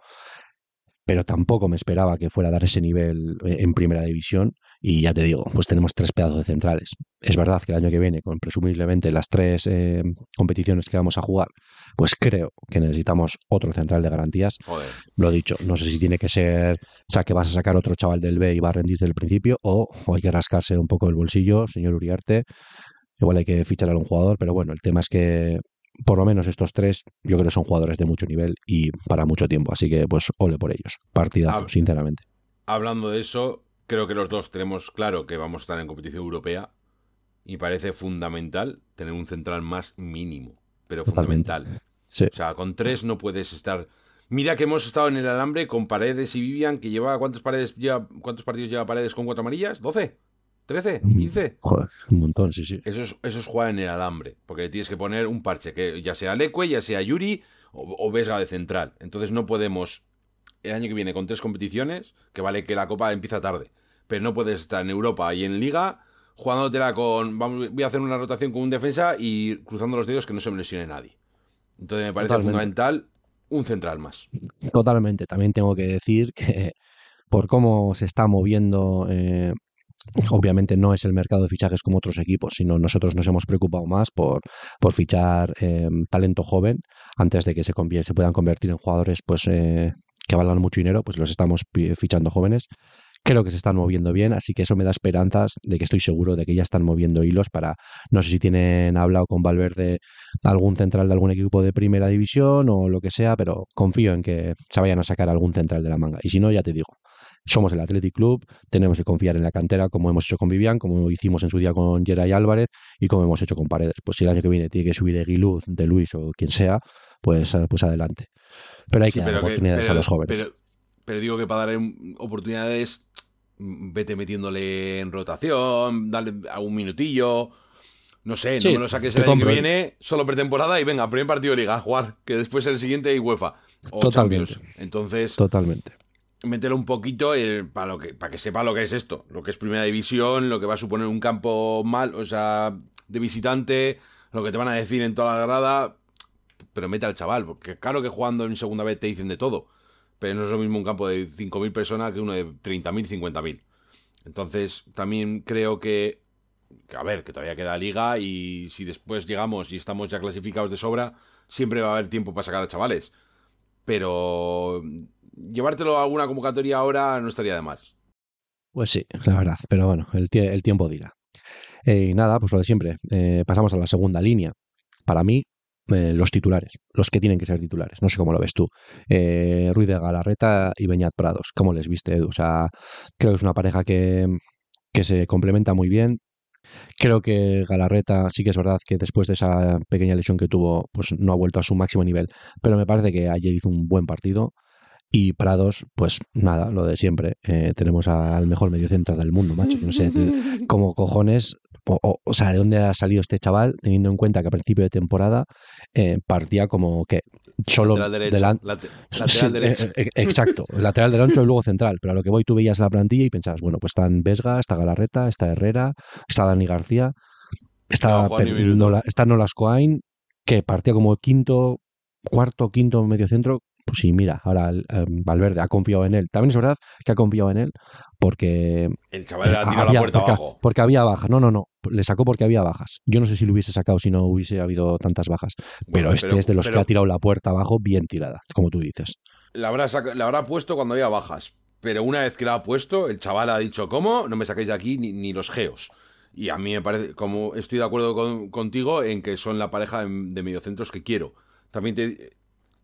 pero tampoco me esperaba que fuera a dar ese nivel eh, en primera división. Y ya te digo, pues tenemos tres pedazos de centrales. Es verdad que el año que viene, con presumiblemente las tres eh, competiciones que vamos a jugar, pues creo que necesitamos otro central de garantías. Lo he dicho, no sé si tiene que ser, o sea, que vas a sacar otro chaval del B y va a rendir desde el principio, o, o hay que rascarse un poco el bolsillo, señor Uriarte. Igual hay que fichar a un jugador, pero bueno, el tema es que por lo menos estos tres, yo creo que son jugadores de mucho nivel y para mucho tiempo. Así que, pues, ole por ellos. Partidazo, sinceramente. Hablando de eso, creo que los dos tenemos claro que vamos a estar en competición europea y parece fundamental tener un central más mínimo, pero fundamental. O sea, con tres no puedes estar. Mira que hemos estado en el alambre con Paredes y Vivian, que lleva cuántos paredes lleva, cuántos partidos lleva Paredes con cuatro amarillas, ¿12? ¿13? ¿15? Joder, un montón, sí, sí. Eso es, eso es jugar en el alambre, porque tienes que poner un parche, que ya sea Leque, ya sea Yuri o, Vesga de central. Entonces no podemos, el año que viene con tres competiciones, que vale que la Copa empieza tarde, pero no puedes estar en Europa y en Liga jugándotela con, vamos, voy a hacer una rotación con un defensa y cruzando los dedos que no se me lesione nadie. Entonces me parece fundamental un central más. Totalmente. También tengo que decir que por cómo se está moviendo eh, Obviamente no es el mercado de fichajes como otros equipos, sino nosotros nos hemos preocupado más por, por fichar eh, talento joven antes de que se, se puedan convertir en jugadores pues, eh, que valgan mucho dinero, pues los estamos fichando jóvenes. Creo que se están moviendo bien, así que eso me da esperanzas de que estoy seguro de que ya están moviendo hilos para, no sé si tienen hablado con Valverde algún central de algún equipo de primera división o lo que sea, pero confío en que se vayan a sacar algún central de la manga. Y si no, ya te digo, somos el Athletic Club, tenemos que confiar en la cantera como hemos hecho con Vivian, como hicimos en su día con Geray Álvarez y como hemos hecho con Paredes. Pues si el año que viene tiene que subir de Guiluz, de Luis o quien sea, pues, eh, pues adelante. Pero hay que dar oportunidades a los jóvenes. Pero, digo que para dar oportunidades, mm, vete metiéndole en rotación, dale a un minutillo. No sé, no me lo saques el año que viene, solo pretemporada y venga, primer partido de liga a jugar, que después el siguiente hay UEFA o Champions. Entonces. Totalmente mételo un poquito para, lo que, para que sepa lo que es esto, lo que es primera división, lo que va a suponer un campo mal, o sea, de visitante, lo que te van a decir en toda la grada, pero mete al chaval, porque claro que jugando en segunda vez te dicen de todo, pero no es lo mismo un campo de 5.000 personas que uno de 30.000, 50.000. Entonces, también creo que, que, a ver, que todavía queda liga y si después llegamos y estamos ya clasificados de sobra, siempre va a haber tiempo para sacar a chavales. Pero llevártelo a alguna convocatoria ahora no estaría de más. Pues sí, la verdad, pero bueno, el, tiempo dirá. Eh, y nada, pues lo de siempre. Eh, pasamos a la segunda línea. Para mí, eh, los titulares, los que tienen que ser titulares. No sé cómo lo ves tú. Ruiz de Galarreta y Beñat Prados. ¿Cómo les viste, Edu? O sea, creo que es una pareja que, que se complementa muy bien. Creo que Galarreta sí que es verdad que después de esa pequeña lesión que tuvo, pues no ha vuelto a su máximo nivel. Pero me parece que ayer hizo un buen partido. Y Prados, pues nada, lo de siempre. Eh, tenemos al mejor mediocentro del mundo, macho. No sé cómo cojones, o, o, sea, de dónde ha salido este chaval, teniendo en cuenta que a principio de temporada eh, partía como que solo lateral lateral derecho. Eh, eh, exacto, lateral derecho y luego central. Pero a lo que voy, tú veías la plantilla y pensabas, bueno, pues están Vesga, está Galarreta, está Herrera, está Dani García, está, no, está Nolas Coain, que partía como quinto, cuarto, quinto mediocentro pues sí, mira, ahora em, Valverde ha confiado en él. También es verdad que ha confiado en él porque... El chaval le ha tirado la puerta porque, abajo. Porque había bajas. No, no, no. Le sacó porque había bajas. Yo no sé si lo hubiese sacado si no hubiese habido tantas bajas. Pero este es de los que ha tirado la puerta abajo bien tirada, como tú dices. La habrá, la habrá puesto cuando había bajas. Pero una vez que la ha puesto, el chaval ha dicho, ¿cómo? No me sacáis de aquí ni, ni los geos. Y a mí me parece, como estoy de acuerdo contigo en que son la pareja de, de mediocentros que quiero. También te,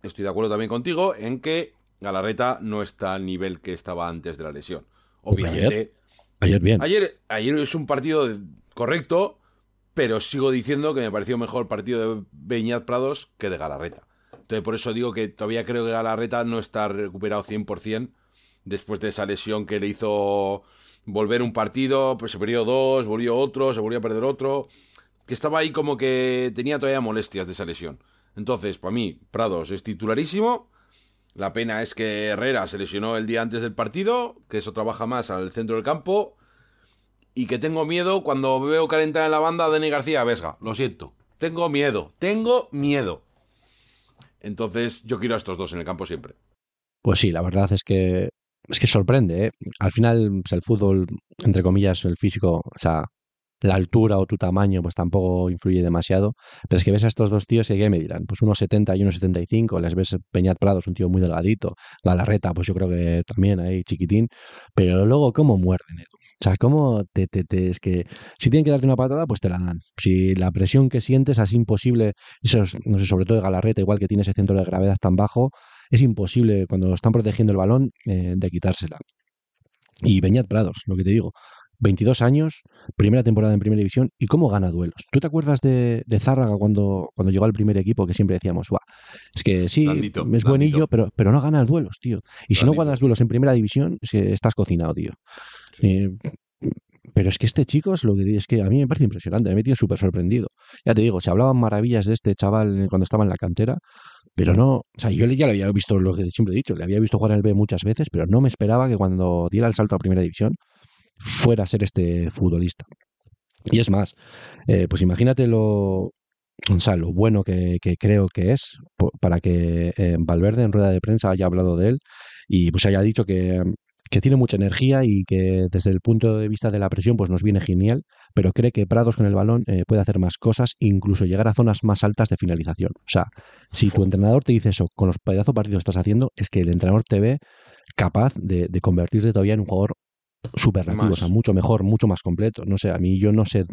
estoy de acuerdo también contigo en que Galarreta no está al nivel que estaba antes de la lesión. Obviamente. Ayer, bien. Ayer, ayer es un partido correcto, pero sigo diciendo que me pareció mejor partido de Beñat Prados que de Galarreta. Entonces, por eso digo que todavía creo que Galarreta no está recuperado 100% después de esa lesión que le hizo volver un partido, pues se perdió dos, volvió otro, se volvió a perder otro. Que estaba ahí como que tenía todavía molestias de esa lesión. Entonces, para mí, Prados es titularísimo. La pena es que Herrera se lesionó el día antes del partido, que eso trabaja más al centro del campo. Y que tengo miedo cuando veo calentar en la banda a Dani García Vesga. Lo siento. Tengo miedo. Tengo miedo. Entonces, yo quiero a estos dos en el campo siempre. Pues sí, la verdad es que es que sorprende, ¿eh? Al final, pues el fútbol, entre comillas, el físico, o sea, la altura o tu tamaño pues tampoco influye demasiado, pero es que ves a estos dos tíos y ¿qué me dirán? Pues unos 70 y unos 75, les ves Peñat Prados, un tío muy delgadito, Galarreta, pues yo creo que también ahí chiquitín, pero luego cómo muerden, Edu. O sea, cómo te, es que si tienen que darte una patada, pues te la dan. Si la presión que sientes es imposible, eso es, no sé, sobre todo de Galarreta, igual que tiene ese centro de gravedad tan bajo, es imposible cuando están protegiendo el balón eh, de quitársela. Y Peñat Prados, lo que te digo, 22 años, primera temporada en primera división y cómo gana duelos. ¿Tú te acuerdas de, de Zárraga cuando, cuando llegó al primer equipo que siempre decíamos, es que sí, es buenillo, pero, pero no gana duelos, tío? Y si no ganas duelos en primera división, estás cocinado, tío. Eh, pero es que este chico es lo que es que a mí me parece impresionante, me tiene súper sorprendido. Ya te digo, se hablaban maravillas de este chaval cuando estaba en la cantera, pero no, o sea, yo ya le había visto lo que siempre he dicho, le había visto jugar en el B muchas veces, pero no me esperaba que cuando diera el salto a primera división fuera a ser este futbolista. Y es más, eh, pues imagínate lo, o sea, lo bueno que, creo que es para que eh, Valverde en rueda de prensa haya hablado de él y pues haya dicho que, que, tiene mucha energía y que desde el punto de vista de la presión pues nos viene genial, pero cree que Prados con el balón eh, puede hacer más cosas, incluso llegar a zonas más altas de finalización. O sea, si tu entrenador te dice eso con los pedazos partidos que estás haciendo, es que el entrenador te ve capaz de, de convertirte todavía en un jugador súper rápido, o sea, mucho mejor, mucho más completo. No sé, a mí yo no sé,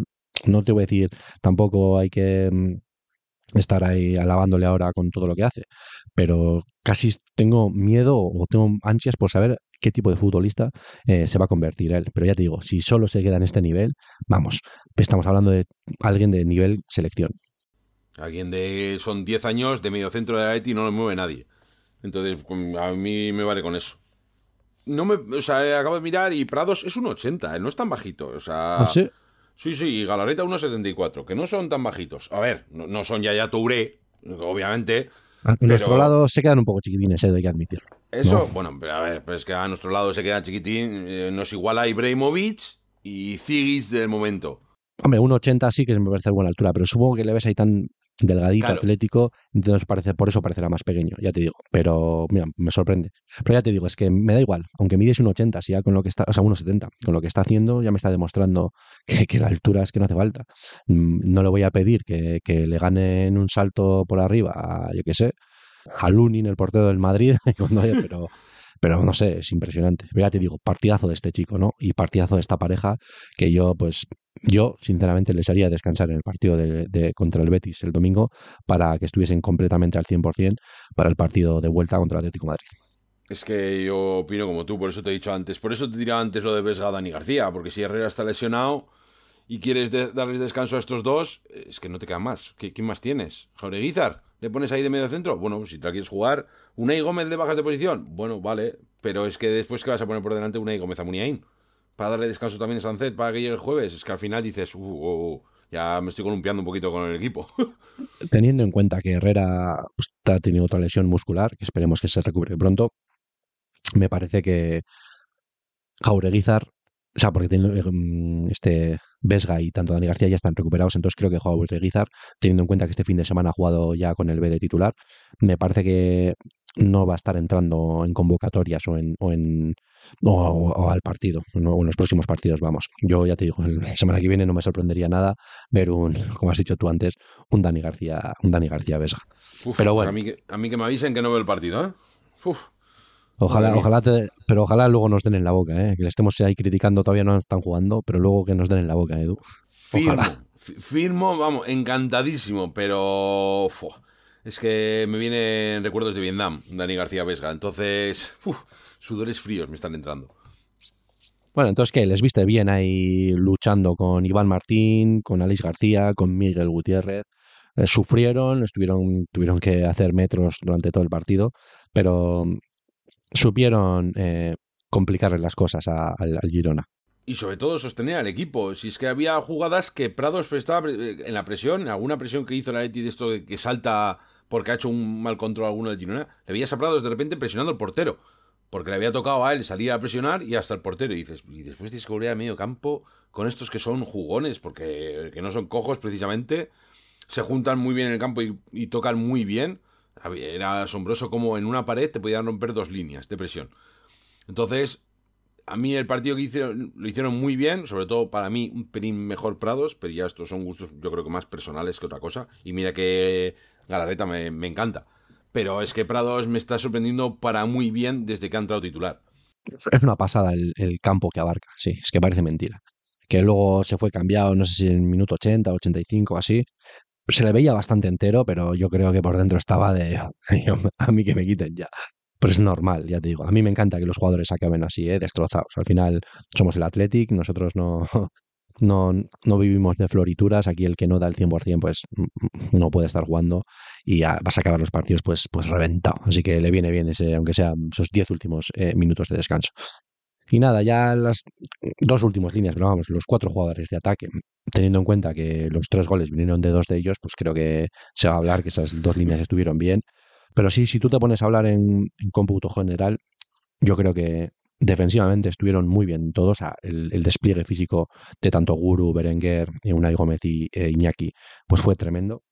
no te voy a decir, tampoco hay que mm, estar ahí alabándole ahora con todo lo que hace, pero casi tengo miedo o tengo ansias por saber qué tipo de futbolista eh, se va a convertir él. Pero ya te digo, si solo se queda en este nivel, vamos, estamos hablando de alguien de nivel selección. Alguien de. Son 10 años de medio centro de la y no lo mueve nadie. Entonces, a mí me vale con eso no me, o sea, acabo de mirar y Prados es un 80, ¿eh? no es tan bajito. O sea, ¿Ah, sí? Sí, sí, y Galareta 1,74, que no son tan bajitos. A ver, no, son ya ya Touré, obviamente, A nuestro lado se quedan un poco chiquitines, eh, hay que admitir. Eso, bueno, pero a ver, pero es que a nuestro lado se queda chiquitín, eh, nos iguala Ibrahimovic y Zigis del momento. Hombre, un 80 sí que me parece buena altura, pero supongo que le ves ahí tan delgadito, atlético, entonces parece, por eso parecerá más pequeño, ya te digo. Pero mira, me sorprende. Pero ya te digo, es que me da igual, aunque mides un 80, si ya con lo que está, o sea, 1,70, con lo que está haciendo ya me está demostrando que, la altura es que no hace falta. Mm, no le voy a pedir que, que le gane en un salto por arriba, a, yo qué sé, a Lunin, el portero del Madrid, pero pero no sé, es impresionante. Pero ya te digo, partidazo de este chico, ¿no? Y partidazo de esta pareja que yo, pues, yo sinceramente les haría descansar en el partido de, contra el Betis el domingo para que estuviesen completamente al 100% para el partido de vuelta contra el Atlético Madrid. Es que yo opino como tú, por eso te he dicho antes. Por eso te tiraba antes lo de Vesga, Dani García, porque si Herrera está lesionado y quieres darles descanso a estos dos, es que no te queda más. ¿Quién más tienes? ¿Jaureguizar? ¿Le pones ahí de medio centro? Bueno, si te la quieres jugar, ¿Unai Gómez de bajas de posición? Bueno, vale, pero es que después que vas a poner por delante Unai Gómez a Muniain para darle descanso también a Sancet para que llegue el jueves, es que al final dices, uh, uh, ya me estoy columpiando un poquito con el equipo. Teniendo en cuenta que Herrera está pues, teniendo otra lesión muscular, que esperemos que se recupere pronto, me parece que Jaureguizar, o sea, porque tiene, mm, este Vesga y tanto Dani García ya están recuperados, entonces creo que Jaureguizar, teniendo en cuenta que este fin de semana ha jugado ya con el B de titular, me parece que no va a estar entrando en convocatorias o, en, o, al partido, o en los próximos partidos, vamos. Yo ya te digo, la semana que viene no me sorprendería nada ver un, como has dicho tú antes, un Dani García, un Dani García Vesga. pero bueno. A mí, que, a mí que me avisen que no veo el partido, ¿eh? Ojalá, ojalá pero ojalá luego nos den en la boca, ¿eh? que le estemos ahí criticando, todavía no están jugando, pero luego que nos den en la boca, Edu. Firmo, firmo, vamos, encantadísimo, pero es que me vienen recuerdos de Vietnam, Dani García Vesga. Entonces, sudores fríos me están entrando. Bueno, entonces, ¿qué? ¿Les viste bien ahí luchando con Iván Martín, con Alex García, con Miguel Gutiérrez? Eh, sufrieron, estuvieron, tuvieron que hacer metros durante todo el partido, pero supieron eh, complicarle las cosas al Girona y sobre todo sostener al equipo. Si es que había jugadas que Prados estaba eh, en la presión, en alguna presión que hizo la Leti de esto de que salta porque ha hecho un mal control alguno del Girona, le veías a Prados de repente presionando al portero. Porque le había tocado a él salir a presionar y hasta el portero. Y dices, y después tienes que volver a medio campo con estos que son jugones, porque que no son cojos precisamente, se juntan muy bien en el campo y, y tocan muy bien. Era asombroso como en una pared te podían romper dos líneas de presión. Entonces, a mí el partido que lo hicieron muy bien, sobre todo para mí un pelín mejor Prados, pero ya estos son gustos yo creo que más personales que otra cosa. Y mira que Galareta me, encanta. Pero es que Prados me está sorprendiendo para muy bien desde que ha entrado titular. Es una pasada el, campo que abarca, sí, es que parece mentira. Que luego se fue cambiado, no sé si en minuto 80, 85 así. Se le veía bastante entero, pero yo creo que por dentro estaba de a mí que me quiten ya. Pues es normal, ya te digo. A mí me encanta que los jugadores acaben así, ¿eh? destrozados. Al final somos el Athletic, nosotros no, no, no vivimos de florituras. Aquí el que no da el 100% pues no puede estar jugando y vas a acabar los partidos pues, pues reventado. Así que le viene bien ese, aunque sea esos 10 últimos eh, minutos de descanso. Y nada, ya las dos últimas líneas, pero vamos, los cuatro jugadores de ataque, teniendo en cuenta que los tres goles vinieron de dos de ellos, pues creo que se va a hablar que esas dos líneas estuvieron bien. Pero sí, si tú te pones a hablar en, cómputo general, yo creo que defensivamente estuvieron muy bien todos. el, despliegue físico de tanto Guru, Berenguer, Unai Gómez y e Iñaki, pues fue tremendo.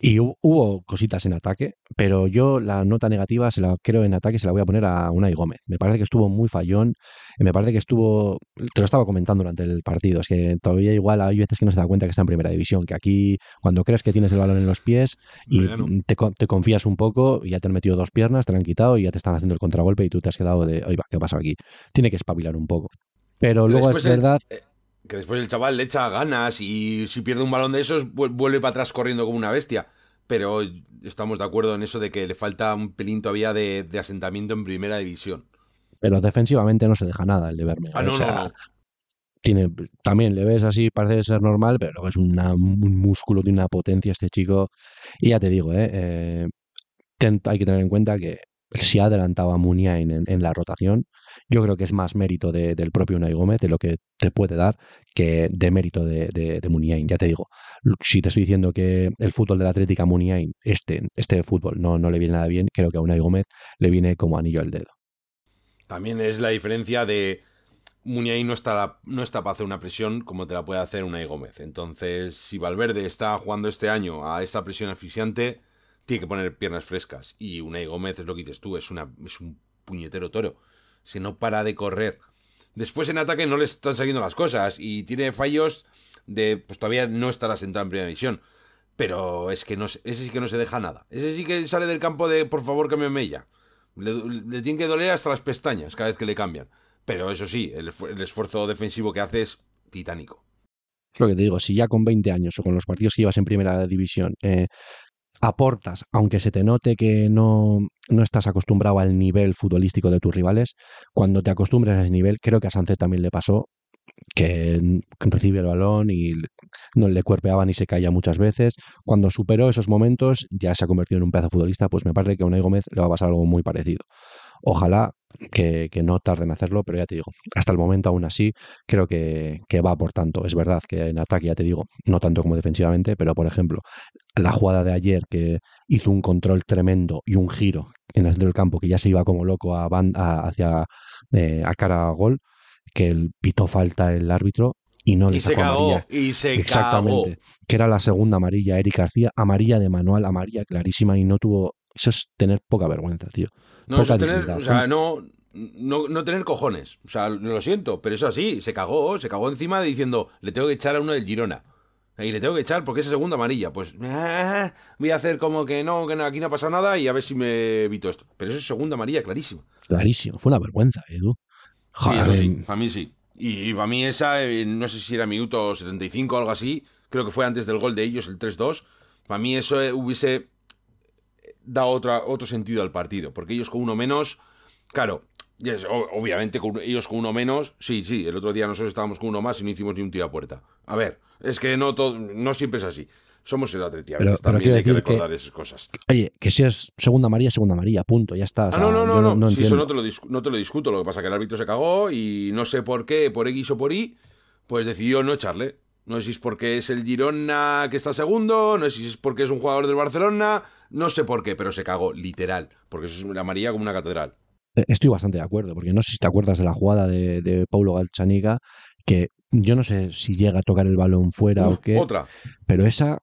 Y hubo cositas en ataque, pero yo la nota negativa se la creo en ataque se la voy a poner a Unai Gómez. Me parece que estuvo muy fallón, me parece que estuvo, te lo estaba comentando durante el partido, es que todavía igual hay veces que no se da cuenta que está en primera división, que aquí cuando crees que tienes el balón en los pies y te, te, confías un poco y ya te han metido dos piernas, te lo han quitado y ya te están haciendo el contragolpe y tú te has quedado de, oiga, ¿qué pasa aquí? Tiene que espabilar un poco. Pero luego es verdad... Eh, que después el chaval le echa ganas y si pierde un balón de esos vuelve para atrás corriendo como una bestia. Pero estamos de acuerdo en eso de que le falta un pelín todavía de, asentamiento en primera división. Pero defensivamente no se deja nada el de verme. Ah, no, no, Tiene, también le ves así, parece ser normal, pero es un músculo, tiene una potencia este chico. Y ya te digo, ¿eh? eh hay que tener en cuenta que si ha adelantado a en, la rotación, yo creo que es más mérito del propio Unai Gómez, de lo que te puede dar, que de mérito de, de. Ya te digo, si te estoy diciendo que el fútbol de la Atlética Muniain, este, este fútbol no, no le viene nada bien, creo que a Unai Gómez le viene como anillo al dedo. También es la diferencia de Muniain no está, no está para hacer una presión como te la puede hacer Unai Gómez. Entonces, si Valverde está jugando este año a esta presión asfixiante, tiene que poner piernas frescas. Y Unai Gómez es lo que dices tú, es, una, es un puñetero toro. Si no para de correr. Después en ataque no le están saliendo las cosas y tiene fallos de, pues todavía no estará sentado en primera división. Pero es que no, ese sí que no se deja nada. Ese sí que sale del campo de, por favor, que me mella. Le, le tiene que doler hasta las pestañas cada vez que le cambian. Pero eso sí, el, esfuerzo defensivo que hace es titánico. Es lo que te digo, si ya con 20 años o con los partidos que llevas en primera división eh, aportas, aunque se te note que no, no estás acostumbrado al nivel futbolístico de tus rivales, cuando te acostumbres a ese nivel, creo que a Sánchez también le pasó que recibe el balón y no le cuerpeaba ni se caía muchas veces. Cuando superó esos momentos, ya se ha convertido en un pedazo futbolista, pues me parece que a Unai Gómez le va a pasar algo muy parecido. Ojalá que, no tarden en hacerlo, pero ya te digo, hasta el momento aún así creo que, va por tanto. Es verdad que en ataque, ya te digo, no tanto como defensivamente, pero por ejemplo, la jugada de ayer que hizo un control tremendo y un giro en el centro del campo que ya se iba como loco a, hacia eh, a cara a gol, que el pitó falta el árbitro y no le sacó amarilla. Y se Exactamente. Que era la segunda amarilla, Eric García, amarilla de manual, amarilla clarísima y no tuvo. Eso es tener poca vergüenza, tío. No, eso es tener, o sea, no, no, tener cojones. O sea, lo siento, pero eso así, se cagó, se cagó encima diciendo, le tengo que echar a uno del Girona. Y le tengo que echar porque es segunda amarilla. Pues eh, voy a hacer como que no, que aquí no ha pasado nada y a ver si me evito esto. Pero eso es segunda amarilla, clarísimo. Clarísimo, fue una vergüenza, Edu. sí, eso sí, para mí sí. Y, para mí esa, eh, no sé si era minuto 75 o algo así, creo que fue antes del gol de ellos, el 3-2. Para mí eso eh, hubiese dado otra, otro sentido al partido, porque ellos con uno menos, claro, obviamente con, ellos con uno menos, sí, sí, el otro día nosotros estábamos con uno más y no hicimos ni un tiro a puerta. A ver, es que no, todo, no siempre es así somos el Atleti. A veces también hay que recordar esas cosas. Oye, que si es segunda María, segunda María, punto, ya está. ah, no, no, no, no, eso no te, lo no te lo discuto. Lo que pasa es que el árbitro se cagó y no sé por qué, por X o por Y, pues decidió no echarle. No sé si es porque es el Girona que está segundo, no sé si es porque es un jugador del Barcelona, no sé por qué, pero se cagó, literal, porque eso es una María como una catedral. Eh, estoy bastante de acuerdo, porque no sé si te acuerdas de la jugada de, de Paulo Galchaniga, que yo no sé si llega a tocar el balón fuera o qué. Otra. Pero esa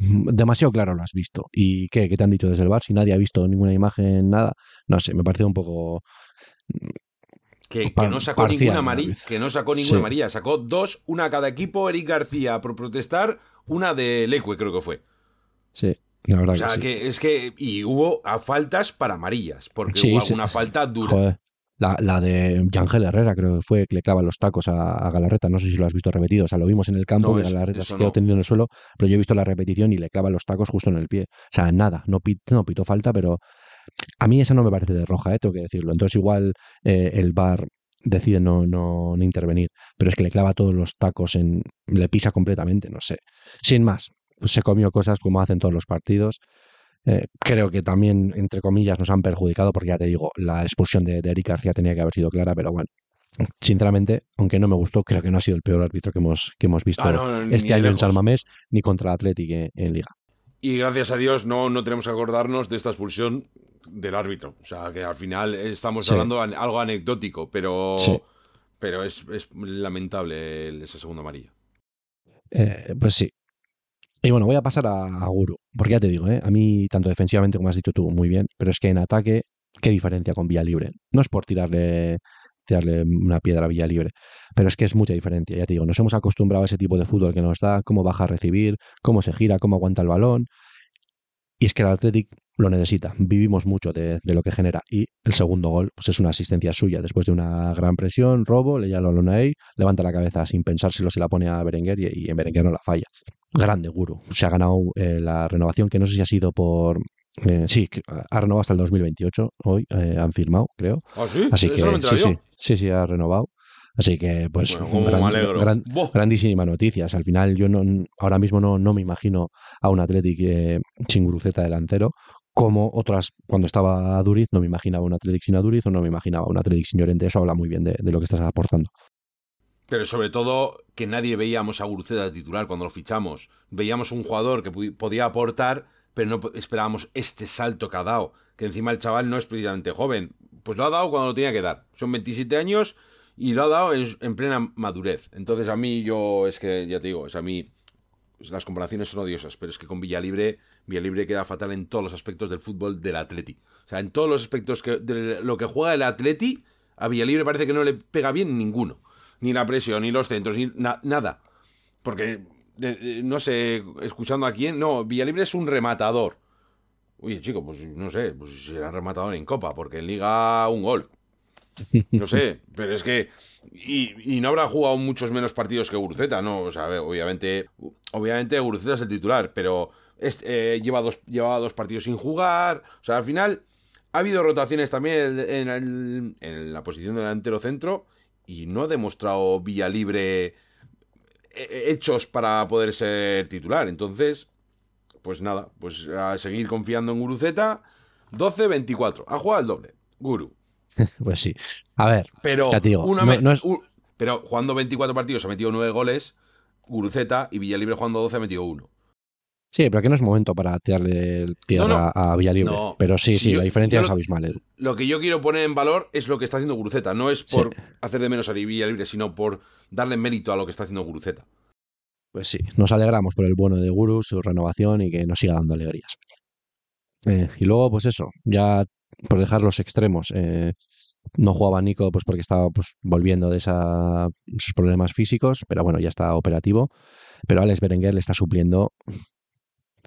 demasiado claro lo has visto. ¿Y qué? ¿Qué te han dicho desde el bar? Si nadie ha visto ninguna imagen, nada. No sé, me parece un poco. Que, no sacó ninguna amarilla, que no sacó ninguna amarilla, sacó dos, una a cada equipo, Eric García por protestar, una de Leque creo que fue. Sí, la verdad. O sea, que, es que, y hubo faltas para amarillas, porque hubo alguna falta dura. La, la de Yangel Herrera, creo que fue, que le clava los tacos a, Galarreta. No sé si lo has visto repetido. O sea, lo vimos en el campo y Galarreta se quedó tendido en el suelo, pero yo he visto la repetición y le clava los tacos justo en el pie. O sea, nada, no, no pitó falta, pero a mí esa no me parece de roja, ¿eh? tengo que decirlo. Entonces, igual eh, el bar decide no, no, no, intervenir, pero es que le clava todos los tacos, en, le pisa completamente, no sé. Sin más, se comió cosas como hacen todos los partidos. Eh, creo que también, entre comillas, nos han perjudicado, porque ya te digo, la expulsión de, Eric García tenía que haber sido clara, pero bueno, sinceramente, aunque no me gustó, creo que no ha sido el peor árbitro que hemos, que hemos visto ah, este año en Salmamés ni contra el Athletic en, Liga. Y gracias a Dios no, no tenemos que acordarnos de esta expulsión del árbitro. O sea, que al final estamos hablando de algo anecdótico, pero, pero es, lamentable esa segunda amarilla. Eh, pues sí, y bueno, voy a pasar a, Guru, porque ya te digo, ¿eh? a mí tanto defensivamente como has dicho tú, muy bien, pero es que en ataque, ¿qué diferencia con Vía Libre? No es por tirarle, tirarle una piedra a Vía Libre, pero es que es mucha diferencia, ya te digo, nos hemos acostumbrado a ese tipo de fútbol que nos da, cómo baja a recibir, cómo se gira, cómo aguanta el balón, y es que el Athletic lo necesita. Vivimos mucho de, lo que genera. Y el segundo gol pues es una asistencia suya. Después de una gran presión, robo, le llama a ahí, levanta la cabeza sin pensárselo, se la pone a Berenguer y, en Berenguer no la falla. Grande, Guru. Se ha ganado eh, la renovación, que no sé si ha sido por. Eh, sí, ha renovado hasta el 2028. Hoy eh, han firmado, creo. ¿Ah, sí? Así que sí, sí, sí, sí, ha renovado. Así que, pues, grandísima noticias. Al final, yo no, ahora mismo no, no me imagino a un Athletic sin Guruceta delantero, como otras, cuando estaba a Duriz, no me imaginaba un Athletic sin Duriz o no me imaginaba un Athletic sin Llorente. Eso habla muy bien de, lo que estás aportando. Pero sobre todo que nadie veíamos a Guruceta titular cuando lo fichamos. Veíamos un jugador que podía aportar, pero no esperábamos este salto que ha dado. Que encima el chaval no es precisamente joven. Pues lo ha dado cuando lo tenía que dar. Son 27 años y lo ha dado en, plena madurez. Entonces a mí yo, es que ya te digo, es a mí las comparaciones son odiosas, pero es que con Villalibre, Villalibre queda fatal en todos los aspectos del fútbol del Atleti. O sea, en todos los aspectos que, de lo que juega el Atleti, a Villalibre parece que no le pega bien ninguno. Ni la presión, ni los centros, ni nada. Porque, no sé, escuchando a quién, no, Villalibre es un rematador. Oye, chico, pues no sé, pues será rematador en Copa, porque en Liga un gol. No sé, pero es que. Y, no habrá jugado muchos menos partidos que Guruceta, ¿no? O sea, obviamente. Obviamente Guruceta es el titular, pero eh, lleva, dos, lleva dos partidos sin jugar. O sea, al final. Ha habido rotaciones también en, en la posición de delantero centro. Y no ha demostrado Villa Libre eh, eh, hechos para poder ser titular. Entonces, pues nada, pues a seguir confiando en Guruceta. 12-24. Ha jugado el doble. Guru. pues sí. A ver, pero, pero jugando 24 partidos ha metido 9 goles, Guruceta y Villalibre jugando 12 ha metido 1. Sí, pero que no es momento para tirarle tierra a Villalibre. pero sí, sí, la diferencia es abismal. Eh. Lo que yo quiero poner en valor es lo que está haciendo Guruceta. No es por hacer de menos a Villalibre, sino por darle mérito a lo que está haciendo Guruceta. Pues sí, nos alegramos por el bueno de Guru, su renovación y que nos siga dando alegrías. Eh, y luego, pues eso, ya por dejar los extremos. Eh, no jugaba Nico pues porque estaba pues, volviendo de esa, esos problemas físicos, pero bueno, ya está operativo. Pero Alex Berenguer le está supliendo,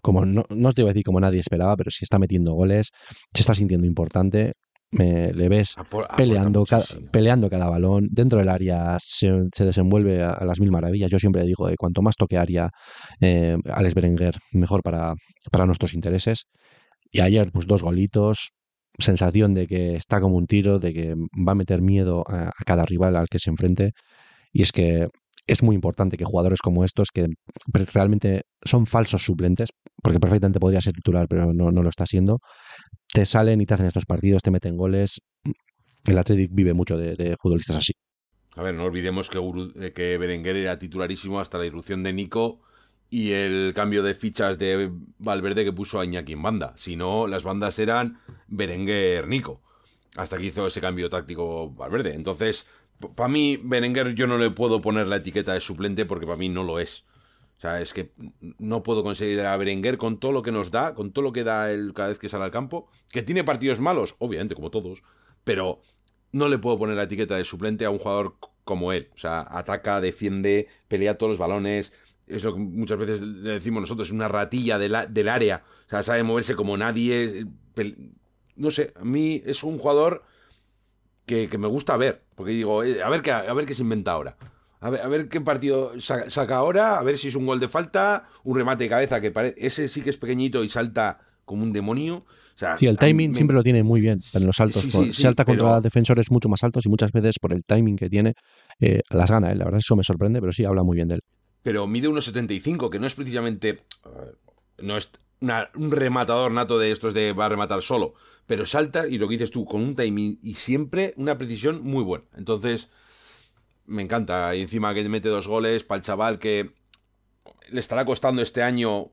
como no, no os digo decir como nadie esperaba, pero sí está metiendo goles, se está sintiendo importante. Me, le ves peleando, cada, peleando cada balón, dentro del área se, desenvuelve a, las mil maravillas. Yo siempre digo, eh, cuanto más toque área eh, Alex Berenguer, mejor para, para nuestros intereses. Y ayer, pues dos golitos, sensación de que está como un tiro, de que va a meter miedo a, cada rival al que se enfrente. Y es que es muy importante que jugadores como estos, que realmente son falsos suplentes, porque perfectamente podría ser titular, pero no, lo está siendo, te salen y te hacen estos partidos, te meten goles. El Athletic vive mucho de, futbolistas así. A ver, no olvidemos que, eh, que Berenguer era titularísimo hasta la irrupción de Nico y el cambio de fichas de Valverde que puso a Iñaki en banda. Si no, las bandas eran Berenguer Nico. Hasta que hizo ese cambio táctico Valverde. Entonces, para mí, Berenguer yo no le puedo poner la etiqueta de suplente porque para mí no lo es. O sea, es que no puedo conseguir a Berenguer con todo lo que nos da, con todo lo que da él cada vez que sale al campo. Que tiene partidos malos, obviamente, como todos. Pero no le puedo poner la etiqueta de suplente a un jugador como él. O sea, ataca, defiende, pelea todos los balones, es lo que muchas veces le decimos nosotros, es una ratilla del área, o sea, sabe moverse como nadie, no sé, a mí es un jugador que, me gusta ver, porque digo, eh, a ver qué, a ver qué se inventa ahora. A ver, a ver qué partido saca, ahora, a ver si es un gol de falta, un remate de cabeza que parece, ese sí que es pequeñito y salta como un demonio. O sí, el timing siempre lo tiene muy bien en los saltos. salta contra defensores mucho más altos y muchas veces por el timing que tiene eh, las gana. ¿eh? La verdad eso me sorprende, pero sí habla muy bien de él pero mide 1,75, que no es precisamente. Eh, no es un rematador nato de estos de va a rematar solo, pero salta y lo que dices tú, con un timing y siempre una precisión muy buena. Entonces, me encanta. Y encima que mete dos goles para el chaval que le estará costando este año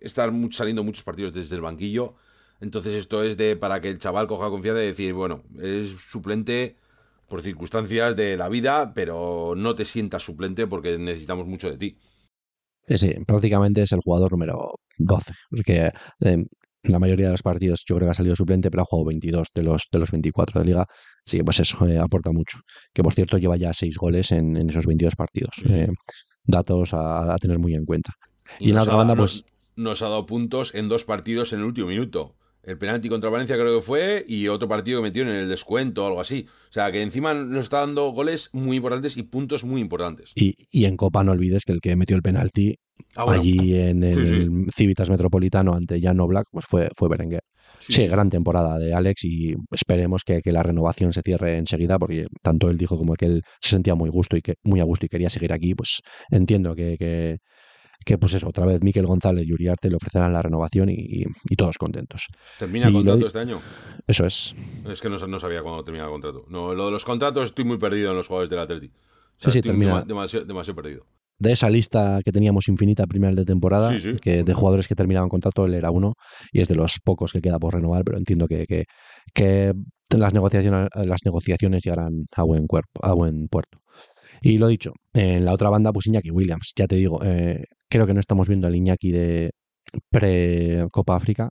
estar saliendo muchos partidos desde el banquillo. Entonces, esto es de para que el chaval coja confianza y decir, bueno, es suplente por circunstancias de la vida, pero no te sientas suplente porque necesitamos mucho de ti. Sí, prácticamente es el jugador número 12, porque eh, la mayoría de los partidos yo creo que ha salido suplente, pero ha jugado 22 de los, de los 24 de liga. Sí, pues eso eh, aporta mucho. Que por cierto lleva ya 6 goles en, esos 22 partidos. Eh, datos a, tener muy en cuenta. Y, en la otra banda, pues... nos ha dado puntos en dos partidos en el último minuto. El penalti contra Valencia creo que fue y otro partido que metieron en el descuento o algo así. O sea, que encima nos está dando goles muy importantes y puntos muy importantes. Y, en Copa no olvides que el que metió el penalti ah, allí en el Civitas Metropolitano ante Jan Black pues fue, fue Berenguer. Sí. gran temporada de Alex y esperemos que, la renovación se cierre enseguida porque tanto él dijo como que él se sentía muy gusto y que muy a gusto y quería seguir aquí, pues entiendo que, que pues eso, otra vez Miquel González y Uriarte le ofrecerán la renovación y, todos contentos. ¿Termina el contrato este año? Eso es. Es que no, sabía cuándo termina el contrato. No, lo de los contratos estoy muy perdido en los jugadores del Atleti. sí, sí, termina. Demasiado, demasiado perdido de esa lista que teníamos infinita primera de temporada, que de jugadores que terminaban contrato, él era uno y es de los pocos que queda por renovar, pero entiendo que, que, las, negociaciones, las negociaciones llegarán a buen, cuerpo, a buen puerto. Y lo dicho, en la otra banda, pues Iñaki Williams, ya te digo, eh, creo que no estamos viendo al Iñaki de pre-Copa África,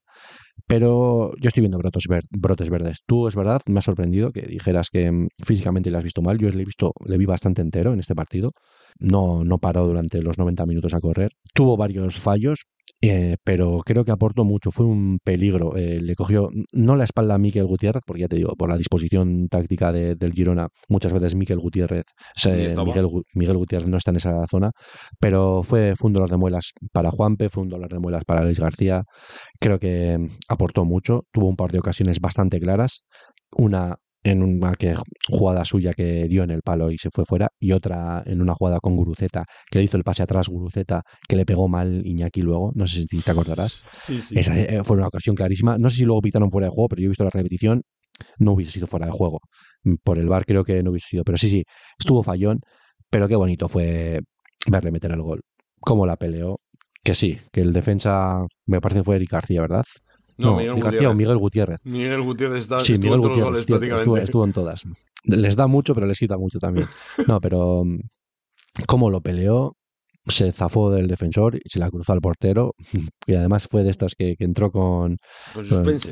pero yo estoy viendo brotes, brotes verdes. Tú, es verdad, me ha sorprendido que dijeras que mm, físicamente le has visto mal. Yo le he visto, le vi bastante entero en este partido no, no paró durante los 90 minutos a correr. Tuvo varios fallos, eh, pero creo que aportó mucho, fue un peligro. Eh, le cogió no la espalda a Miquel Gutiérrez, porque ya te digo, por la disposición táctica del Girona, muchas veces Miquel Gutiérrez, Miguel, Gutiérrez no está en esa zona, pero fue, fue un dolor de muelas para Juanpe, fue un dolor de muelas para Luis García. Creo que aportó mucho, tuvo un par de ocasiones bastante claras. Una en una que, jugada suya que dio en el palo y se fue fuera, y otra en una jugada con Guruceta, que le hizo el pase atrás Guruceta, que le pegó mal Iñaki luego, no sé si te acordarás. Esa eh, fue una ocasión clarísima. No sé si luego pitaron fuera de juego, pero yo he visto la repetición, no hubiese sido fuera de juego. Por el bar creo que no hubiese sido, pero sí, sí, estuvo fallón, pero qué bonito fue verle meter el gol. Cómo la peleó, que sí, que el defensa me parece fue Eric García, ¿verdad? No, Miguel García o Miguel Gutiérrez. Miguel Gutiérrez está, sí, estuvo en todos los goles prácticamente. Estuvo, en todas. Les da mucho, pero les quita mucho también. No, pero mm, cómo lo peleó, se zafó del defensor y se la cruzó al portero. Y además fue de estas que, entró con, con suspense.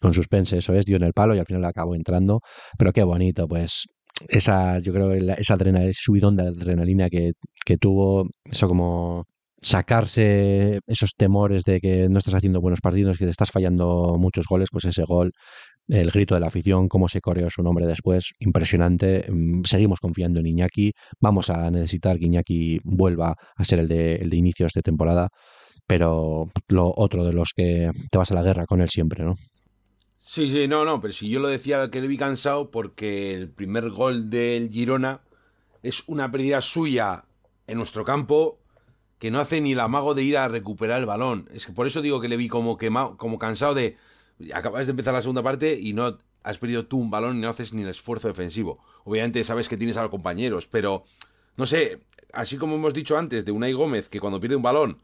Con, suspense, eso es, dio en el palo y al final acabó entrando. Pero qué bonito, pues esa, yo creo que esa adrenalina, ese subidón de adrenalina que, que tuvo, eso como sacarse esos temores de que no estás haciendo buenos partidos, que te estás fallando muchos goles, pues ese gol, el grito de la afición, cómo se coreó su nombre después, impresionante. Mm, seguimos confiando en Iñaki, vamos a necesitar que Iñaki vuelva a ser el de, el de inicios de temporada, pero lo otro de los que te vas a la guerra con él siempre, ¿no? Sí, sí, no, no, pero si yo lo decía que le vi cansado porque el primer gol del Girona es una pérdida suya en nuestro campo que no hace ni el amago de ir a recuperar el balón. Es que por eso digo que le vi como quemado, como cansado de. Acabas de empezar la segunda parte y no has perdido tú un balón y no haces ni el esfuerzo defensivo. Obviamente sabes que tienes a los compañeros, pero no sé, así como hemos dicho antes de Unai Gómez, que cuando pierde un balón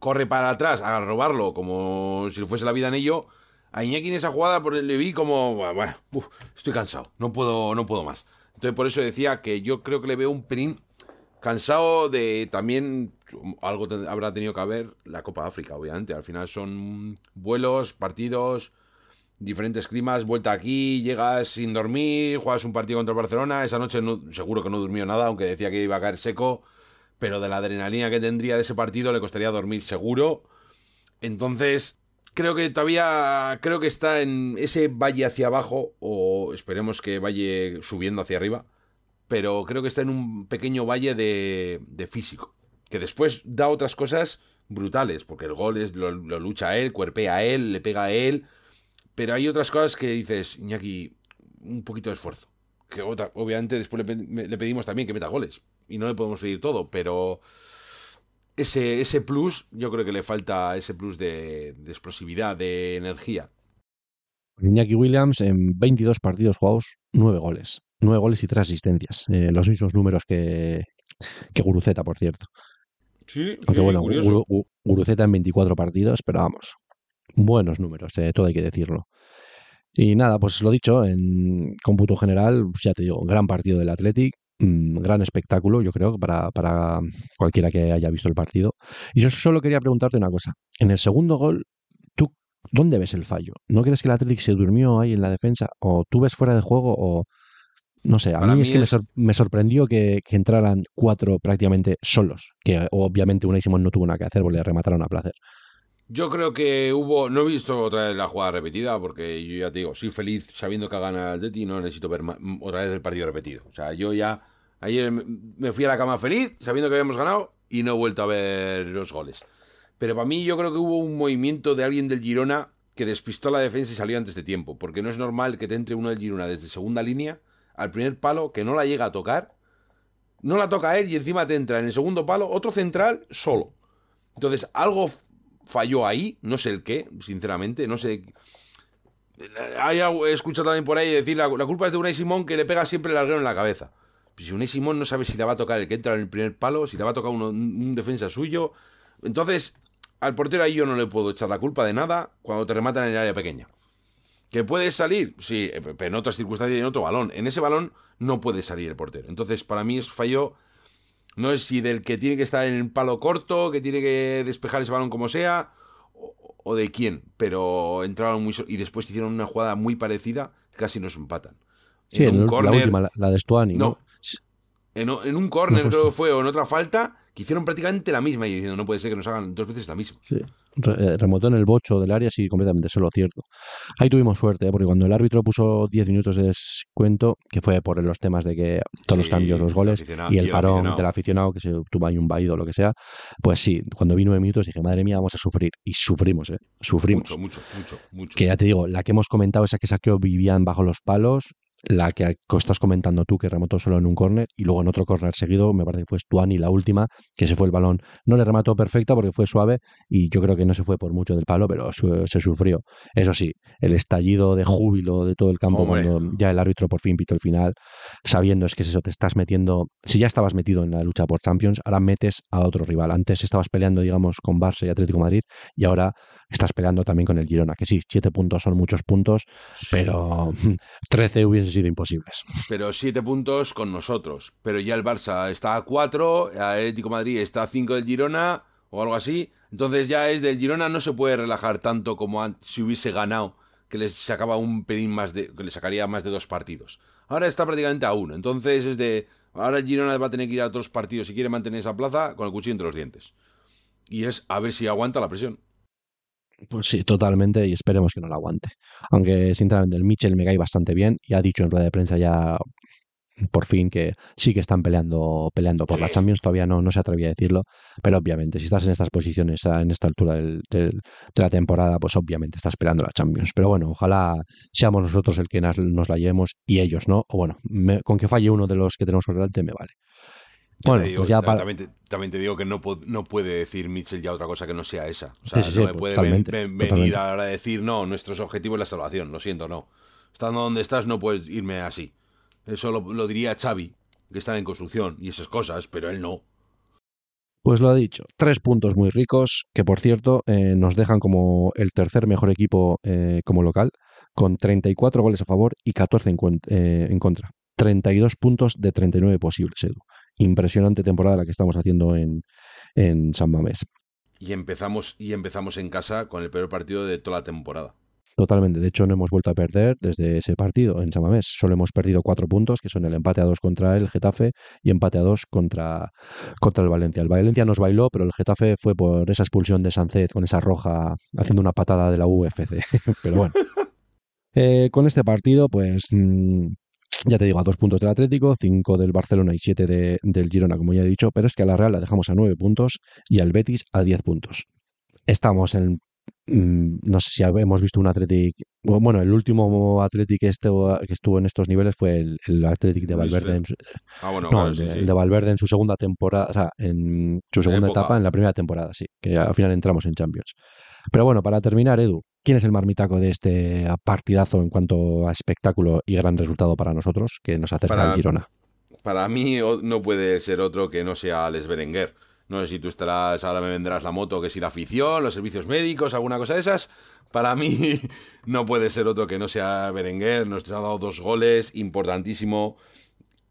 corre para atrás a robarlo como si fuese la vida en ello. A Iñaki en esa jugada por le vi como, bueno, estoy cansado, no puedo, no puedo más. Entonces por eso decía que yo creo que le veo un pelín cansado de también algo habrá tenido que haber la Copa África, obviamente. Al final son vuelos, partidos, diferentes climas, vuelta aquí, llegas sin dormir, juegas un partido contra Barcelona. Esa noche seguro que no durmió nada, aunque decía que iba a caer seco. Pero de la adrenalina que tendría de ese partido le costaría dormir seguro. Entonces, creo que todavía creo que está en ese valle hacia abajo o esperemos que vaya subiendo hacia arriba pero creo que está en un pequeño valle de, de físico, que después da otras cosas brutales, porque el gol es, lo, lucha a él, cuerpea a él, le pega a él, pero hay otras cosas que dices, Iñaki, un poquito de esfuerzo. Que otra, obviamente después le, pedimos también que meta goles, y no le podemos pedir todo, pero ese, ese plus, yo creo que le falta ese plus de, explosividad, de energía. Iñaki Williams en 22 partidos jugados, 9 goles nueve goles y tres asistencias. Eh, los mismos números que, que Guruceta, por cierto. Sí, Aunque bueno, Guruceta en 24 partidos, pero vamos, buenos números, eh, todo hay que decirlo. Y nada, pues lo dicho, en cómputo general, pues ya te digo, gran partido del Athletic, mm, gran espectáculo, yo creo, para, para cualquiera que haya visto el partido. Y yo solo quería preguntarte una cosa. En el segundo gol, ¿tú dónde ves el fallo? ¿No crees que el Athletic se durmió ahí en la defensa? ¿O tú ves fuera de juego? ¿O no sé, a mí, es que Me, sorprendió que, entraran cuatro prácticamente solos, que obviamente Unai Simón no tuvo nada que hacer porque le remataron a placer. Yo creo que hubo, no he visto otra vez la jugada repetida porque yo ya te digo, soy feliz sabiendo que ha ganado el Deti y no necesito ver otra vez el partido repetido. O sea, yo ya ayer me fui a la cama feliz sabiendo que habíamos ganado y no he vuelto a ver los goles. Pero para mí yo creo que hubo un movimiento de alguien del Girona que despistó la defensa y salió antes de tiempo, porque no es normal que te entre uno del Girona desde segunda línea al primer palo que no la llega a tocar. No la toca él y encima te entra en el segundo palo otro central solo. Entonces, algo falló ahí, no sé el qué, sinceramente, no sé. Hay, he escuchado también por ahí decir la, culpa es de Unai Simón que le pega siempre el larguero en la cabeza. Pues si Unai Simón no sabe si le va a tocar el que entra en el primer palo, si le va a tocar un defensa suyo. Entonces, al portero ahí yo no le puedo echar la culpa de nada cuando te rematan en el área pequeña. ¿Que puedes salir? Sí, eh, pero en otras circunstancias y en otro balón. En ese balón no puede salir el portero. Entonces, para mí es fallo. No es si del que tiene que estar en el palo corto, que tiene que despejar ese balón como sea, o, de quién. Pero entraron muy. Y después hicieron una jugada muy parecida, casi nos empatan. Sí, en, un la última, la, de Stuani, ¿no? En, en, un córner creo que fue, o en otra falta, que hicieron prácticamente la misma y diciendo, no puede ser que nos hagan dos veces la misma. Sí, remotó en el bocho del área, sí, completamente, eso es lo cierto. Ahí tuvimos suerte, ¿eh? porque cuando el árbitro puso 10 minutos de descuento, que fue por los temas de que todos los cambios, los goles y el, parón del aficionado, que se tuvo ahí un vaído o lo que sea, pues sí, cuando vi 9 minutos dije, madre mía, vamos a sufrir. Y sufrimos, ¿eh? Sufrimos. Mucho, mucho, mucho, mucho. Que ya te digo, la que hemos comentado, esa que saqueó vivían bajo los palos, la que estás comentando tú, que remató solo en un córner, y luego en otro córner seguido, me parece que fue Stuani la última, que se fue el balón. No le remató perfecta porque fue suave y yo creo que no se fue por mucho del palo, pero se sufrió. Eso sí, el estallido de júbilo de todo el campo cuando ya el árbitro por fin pitó el final, sabiendo es que eso, te estás metiendo, si ya estabas metido en la lucha por Champions, ahora metes a otro rival. Antes estabas peleando, digamos, con Barça y Atlético Madrid y ahora estás peleando también con el Girona, que sí, siete puntos son muchos puntos, pero 13 hubiese sido imposibles. Pero siete puntos con nosotros, pero ya el Barça está a cuatro, el Atlético Madrid está a cinco del Girona o algo así, entonces ya es del Girona no se puede relajar tanto como si hubiese ganado, que les sacaba un pelín más de, que le sacaría más de dos partidos. Ahora está prácticamente a uno, entonces es de, ahora el Girona va a tener que ir a otros partidos si quiere mantener esa plaza con el cuchillo entre los dientes. Y es a ver si aguanta la presión. Pues sí, totalmente, y esperemos que no la aguante. Aunque, sinceramente, el Mitchell me cae bastante bien y ha dicho en rueda de prensa ya por fin que sí que están peleando peleando por la Champions, todavía no, no se atrevía a decirlo, pero obviamente si estás en estas posiciones, en esta altura del, de la temporada, pues obviamente estás peleando la Champions. Pero bueno, ojalá seamos nosotros el que nos, la llevemos y ellos no, o bueno, con que falle uno de los que tenemos por delante me vale. Bueno, pues ya también, te, digo que no, no puede decir Mitchell ya otra cosa que no sea esa. O sea, no me puede venir ahora a decir, no, nuestros objetivos es la salvación. Lo siento, no. Estando donde estás no puedes irme así. Eso lo, diría Xavi, que está en construcción y esas cosas, pero él no. Pues lo ha dicho. Tres puntos muy ricos que, por cierto, eh, nos dejan como el tercer mejor equipo eh, como local, con 34 goles a favor y 14 en, eh, en contra. 32 puntos de 39 posibles, Edu impresionante temporada la que estamos haciendo en, en San Mamés. Y empezamos, y empezamos en casa con el peor partido de toda la temporada. Totalmente. De hecho, no hemos vuelto a perder desde ese partido en San Mamés. Solo hemos perdido cuatro puntos, que son el empate a dos contra el Getafe y empate a dos contra, contra el Valencia. El Valencia nos bailó, pero el Getafe fue por esa expulsión de Sancet con esa roja haciendo una patada de la UFC. pero bueno. Eh, con este partido, pues mm, ya te digo, a dos puntos del Atlético, cinco del Barcelona y siete del Girona, como ya he dicho, pero es que a la Real la dejamos a nueve puntos y al Betis a diez puntos. Estamos en mm, no sé si hemos visto un Athletic. Bueno, el último Athletic este, que estuvo en estos niveles fue el, el Athletic de Valverde. En ah, bueno, no, el, de, Valverde en su segunda temporada, o sea, en su segunda etapa, en la primera temporada, sí, que al final entramos en Champions. Pero bueno, para terminar, Edu, ¿quién es el marmitaco de este partidazo en cuanto a espectáculo y gran resultado para nosotros que nos acerca al Girona? Para mí no puede ser otro que no sea Alex Berenguer. No sé si tú estarás, ahora me vendrás la moto, que si la afición, los servicios médicos, alguna cosa de esas. Para mí no puede ser otro que no sea Berenguer. Nos ha dado dos goles, importantísimo.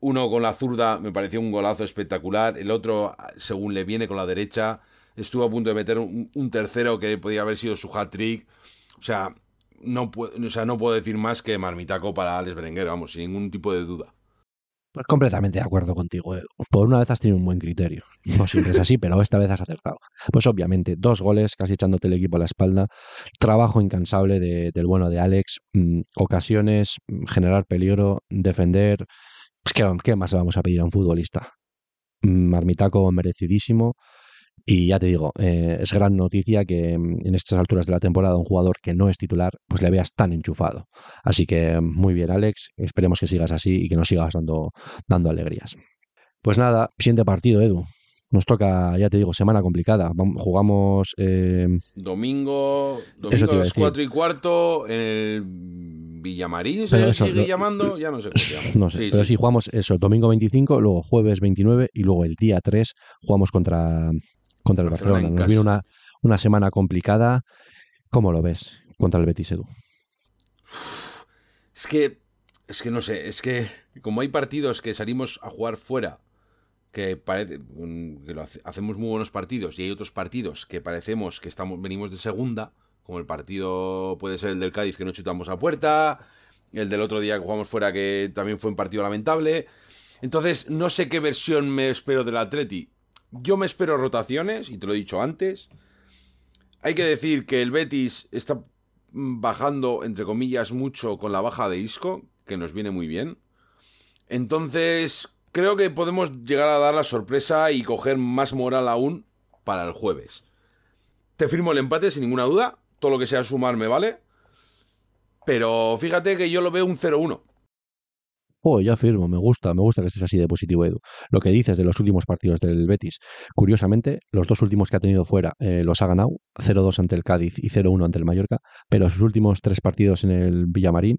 Uno con la zurda me pareció un golazo espectacular. El otro, según le viene con la derecha, estuvo a punto de meter un, tercero que podía haber sido su hat-trick. O sea, no o sea, no puedo decir más que marmitaco para Alex Berenguer, vamos, sin ningún tipo de duda. Pues completamente de acuerdo contigo. Eh. Por una vez has tenido un buen criterio. No siempre es así, pero esta vez has acertado. Pues obviamente, dos goles, casi echándote el equipo a la espalda. Trabajo incansable del bueno de Alex. Mm, ocasiones, mm, generar peligro, defender. Pues, ¿qué, ¿Qué más le vamos a pedir a un futbolista? Mm, marmitaco merecidísimo. Y ya te digo, eh, es gran noticia que mm, en estas alturas de la temporada un jugador que no es titular, pues le veas tan enchufado. Así que muy bien, Alex. Esperemos que sigas así y que nos sigas dando, dando alegrías. Pues nada, siguiente partido, Edu. Nos toca, ya te digo, semana complicada. Jugamos. Eh, domingo, domingo a las 4 y cuarto en el Villamarín, ¿se sigue llamando? Ya no sé cómo se llama. No sé, pero sí. jugamos eso, domingo 25, luego jueves 29 y luego el día 3 jugamos contra, contra el Barcelona. Nos viene una, una semana complicada. ¿Cómo lo ves contra el Betis Edu? Es que, es que no sé, es que como hay partidos que salimos a jugar fuera que parece que hacemos muy buenos partidos y hay otros partidos que parecemos que estamos venimos de segunda, como el partido puede ser el del Cádiz que no chutamos a puerta, el del otro día que jugamos fuera que también fue un partido lamentable. Entonces, no sé qué versión me espero del Atleti. Yo me espero rotaciones, y te lo he dicho antes. Hay que decir que el Betis está bajando, entre comillas, mucho con la baja de Isco, que nos viene muy bien. Entonces, creo que podemos llegar a dar la sorpresa y coger más moral aún para el jueves. Te firmo el empate sin ninguna duda. Todo lo que sea sumar me vale. Pero fíjate que yo lo veo un 0-1. Oh, ya firmo, me gusta, me gusta que estés así de positivo, Edu. Lo que dices de los últimos partidos del Betis, curiosamente, los dos últimos que ha tenido fuera eh, los ha ganado, 0-2 ante el Cádiz y 0-1 ante el Mallorca, pero sus últimos tres partidos en el Villamarín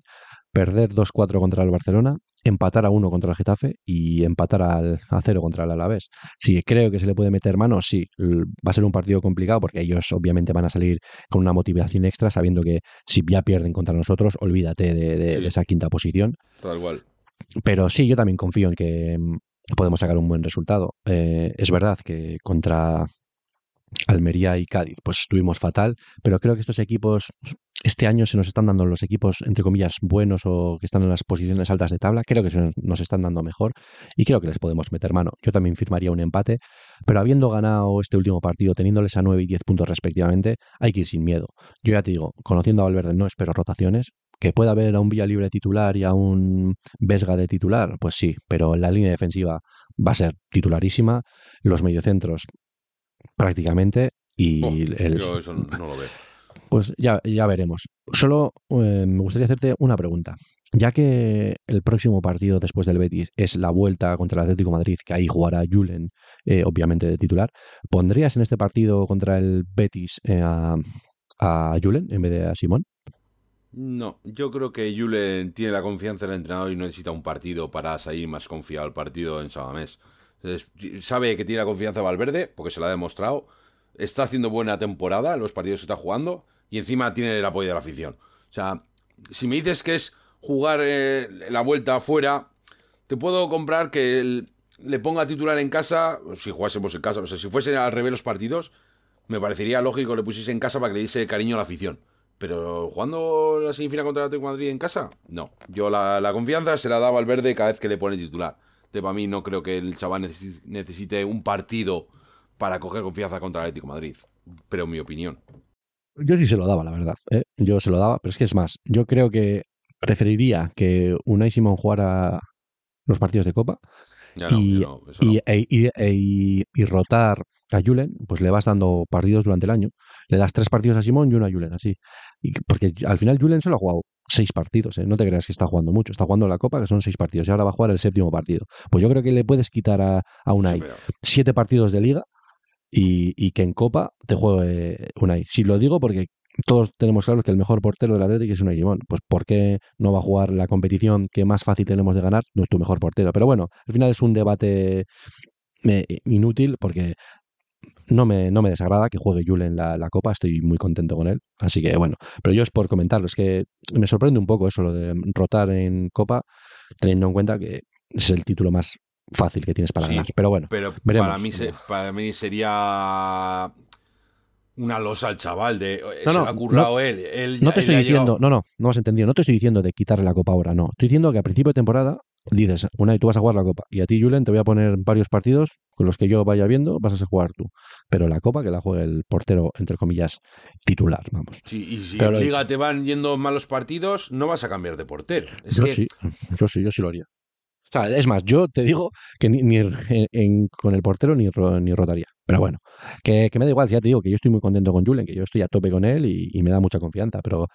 perder 2-4 contra el Barcelona, empatar a 1 contra el Getafe y empatar al, a 0 contra el Alavés. Si creo que se le puede meter mano, sí, va a ser un partido complicado porque ellos obviamente van a salir con una motivación extra sabiendo que si ya pierden contra nosotros, olvídate de, esa quinta posición. Tal cual. Pero sí, yo también confío en que mm, podemos sacar un buen resultado. Eh, es verdad que contra Almería y Cádiz, pues estuvimos fatal, pero creo que estos equipos este año se nos están dando los equipos, entre comillas, buenos o que están en las posiciones altas de tabla, creo que se nos están dando mejor y creo que les podemos meter mano. Yo también firmaría un empate, pero habiendo ganado este último partido, teniéndoles a 9 y 10 puntos respectivamente, hay que ir sin miedo. Yo ya te digo, conociendo a Valverde no espero rotaciones, que pueda haber a un Villa Libre titular y a un Vesga de titular, pues sí, pero la línea defensiva va a ser titularísima, los mediocentros prácticamente y el... Yo eso no lo veo. Pues ya, ya veremos. Solo eh, me gustaría hacerte una pregunta. Ya que el próximo partido después del Betis es la vuelta contra el Atlético Madrid, que ahí jugará Julen, eh, obviamente de titular, ¿pondrías en este partido contra el Betis eh, a, a Julen en vez de a Simón? No, yo creo que Julen tiene la confianza del entrenador y no necesita un partido para salir más confiado al partido en Sabamés. sabe que tiene la confianza de Valverde, porque se la ha demostrado. Está haciendo buena temporada en los partidos que está jugando y encima tiene el apoyo de la afición. O sea, si me dices que es jugar eh, la vuelta afuera, te puedo comprar que le ponga titular en casa, si jugásemos en casa, o sea, si fuesen al revés los partidos, me parecería lógico que le pusiese en casa para que le diese cariño a la afición. Pero jugando la semifinal contra el Atlético Madrid en casa, no. Yo la, confianza se la daba al verde cada vez que le pone titular. Para mí no creo que el chaval necesite un partido para coger confianza contra el Atlético Madrid. Pero mi opinión. Yo sí se lo daba, la verdad. ¿eh? Yo se lo daba, pero es que es más. Yo creo que preferiría que Unai Simón jugara los partidos de Copa y, y, rotar a Julen, pues le vas dando partidos durante el año. Le das tres partidos a Simón y uno a Julen, así. Y, porque al final Julen solo ha jugado seis partidos, ¿eh? no te creas que está jugando mucho. Está jugando la Copa, que son seis partidos, y ahora va a jugar el séptimo partido. Pues yo creo que le puedes quitar a, a Unai siete partidos de liga y, que en Copa te juegue Unai. Si lo digo porque todos tenemos claro que el mejor portero del Atlético es Unai Simón. Pues ¿por qué no va a jugar la competición que más fácil tenemos de ganar? No es tu mejor portero. Pero bueno, al final es un debate eh, inútil porque no me, no me desagrada que juegue Julen en la, la, Copa, estoy muy contento con él. Así que bueno, pero yo es por comentarlo, es que me sorprende un poco eso, lo de rotar en Copa, teniendo en cuenta que es el título más fácil que tienes para ganar. Pero bueno, pero para mí, para mí sería una losa al chaval de no, no, ha currado él, No te estoy diciendo, no, no, no has entendido, no te estoy diciendo de quitarle la copa ahora, no. Estoy diciendo que a principio de temporada dices, una y tú vas a jugar la copa y a ti Julen te voy a poner varios partidos con los que yo vaya viendo, vas a jugar tú. Pero la copa que la juegue el portero entre comillas titular, vamos. Sí, y si en liga te van yendo malos partidos, no vas a cambiar de portero. yo sí, yo sí, yo sí lo haría. Es más, yo te digo que ni, con el portero ni, ni rotaría. Pero bueno, que, me da igual, ya te digo que yo estoy muy contento con Julen, que yo estoy a tope con él y, me da mucha confianza. Pero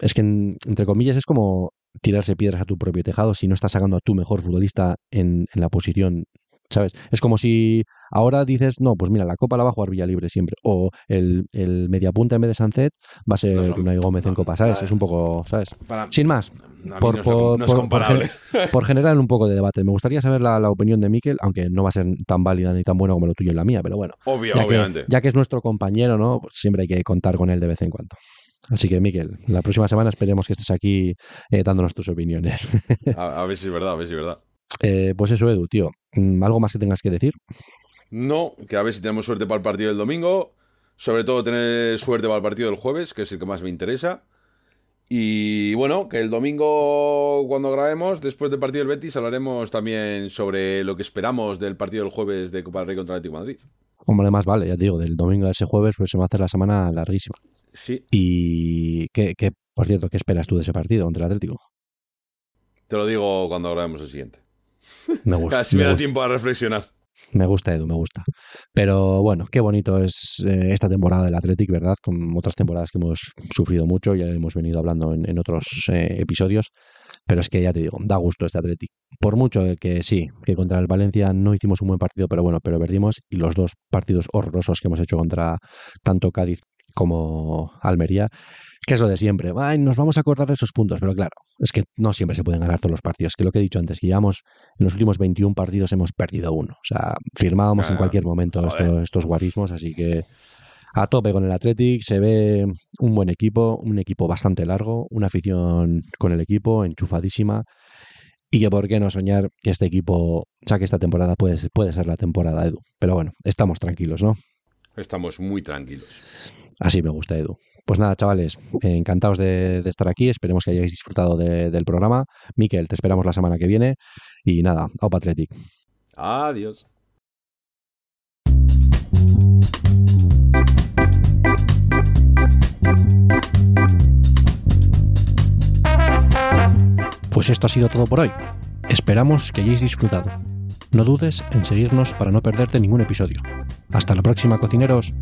es que, entre comillas, es como tirarse piedras a tu propio tejado si no estás sacando a tu mejor futbolista en, la posición ¿Sabes? Es como si ahora dices, no, pues mira, la Copa la va a jugar Villalibre siempre. O el, el mediapunta en vez de Sancet va a ser No, no, Unai Gómez en Copa, ¿sabes? Es un poco, ¿sabes? Para- Sin más, por, no, es- por- es comparable. por por generar un poco de debate. Me gustaría saber la, la opinión de Miquel, aunque no va a ser tan válida ni tan buena como lo tuyo y la mía, pero bueno. Obvio, Ya que, obviamente. ya que es nuestro compañero, ¿no? Pues siempre hay que contar con él de vez en cuando. Así que, Miquel, la próxima semana esperemos que estés aquí eh, dándonos tus opiniones. A, a ver si es verdad, a ver si es verdad. Eh, pues eso, Edu, tío. Mm, ¿Algo más que tengas que decir? No, que a ver si tenemos suerte para el partido del domingo. Sobre todo tener suerte para el partido del jueves, que es el que más me interesa. Y bueno, que el domingo cuando grabemos, después del partido del Betis, hablaremos también sobre lo que esperamos del partido del jueves de Copa del Rey contra el Atlético de Madrid. Hombre, más vale, ya te digo, del domingo a ese jueves, pues se va a hacer la semana larguísima. Sí, Y, ¿qué, qué- por cierto, ¿qué esperas tú de ese partido contra el Atlético? te lo digo cuando grabemos el siguiente. Me gusta. Así me me da gusta. tiempo a reflexionar. Me gusta, Edu, me gusta. Pero bueno, qué bonito es eh, esta temporada del Athletic, ¿verdad? Con otras temporadas que hemos sufrido mucho, ya hemos venido hablando en, en otros eh, episodios. Pero es que ya te digo, da gusto este Athletic. Por mucho que sí, que contra el Valencia no hicimos un buen partido, pero bueno, pero perdimos. Y los dos partidos horrorosos que hemos hecho contra tanto Cádiz como Almería, que es lo de siempre. Ay, nos vamos a acordar de esos puntos, pero claro, es que no siempre se pueden ganar todos los partidos. Que lo que he dicho antes, que llevamos en los últimos 21 partidos hemos perdido uno. O sea, firmábamos en cualquier momento estos guarismos, así que a tope con el Athletic. Se ve un buen equipo, un equipo bastante largo, una afición con el equipo enchufadísima. Y que por qué no soñar que este equipo saque esta temporada puede, ser- puede ser la temporada, Edu. Pero bueno, estamos tranquilos, ¿no? Estamos muy tranquilos. Así me gusta, Edu. Pues nada, chavales, eh, encantados de, de estar aquí. Esperemos que hayáis disfrutado de- del programa. Miquel, te esperamos la semana que viene. Y nada, Aupa Athletic. Adiós. Pues esto ha sido todo por hoy. Esperamos que hayáis disfrutado. No dudes en seguirnos para no perderte ningún episodio. Hasta la próxima, cocineros.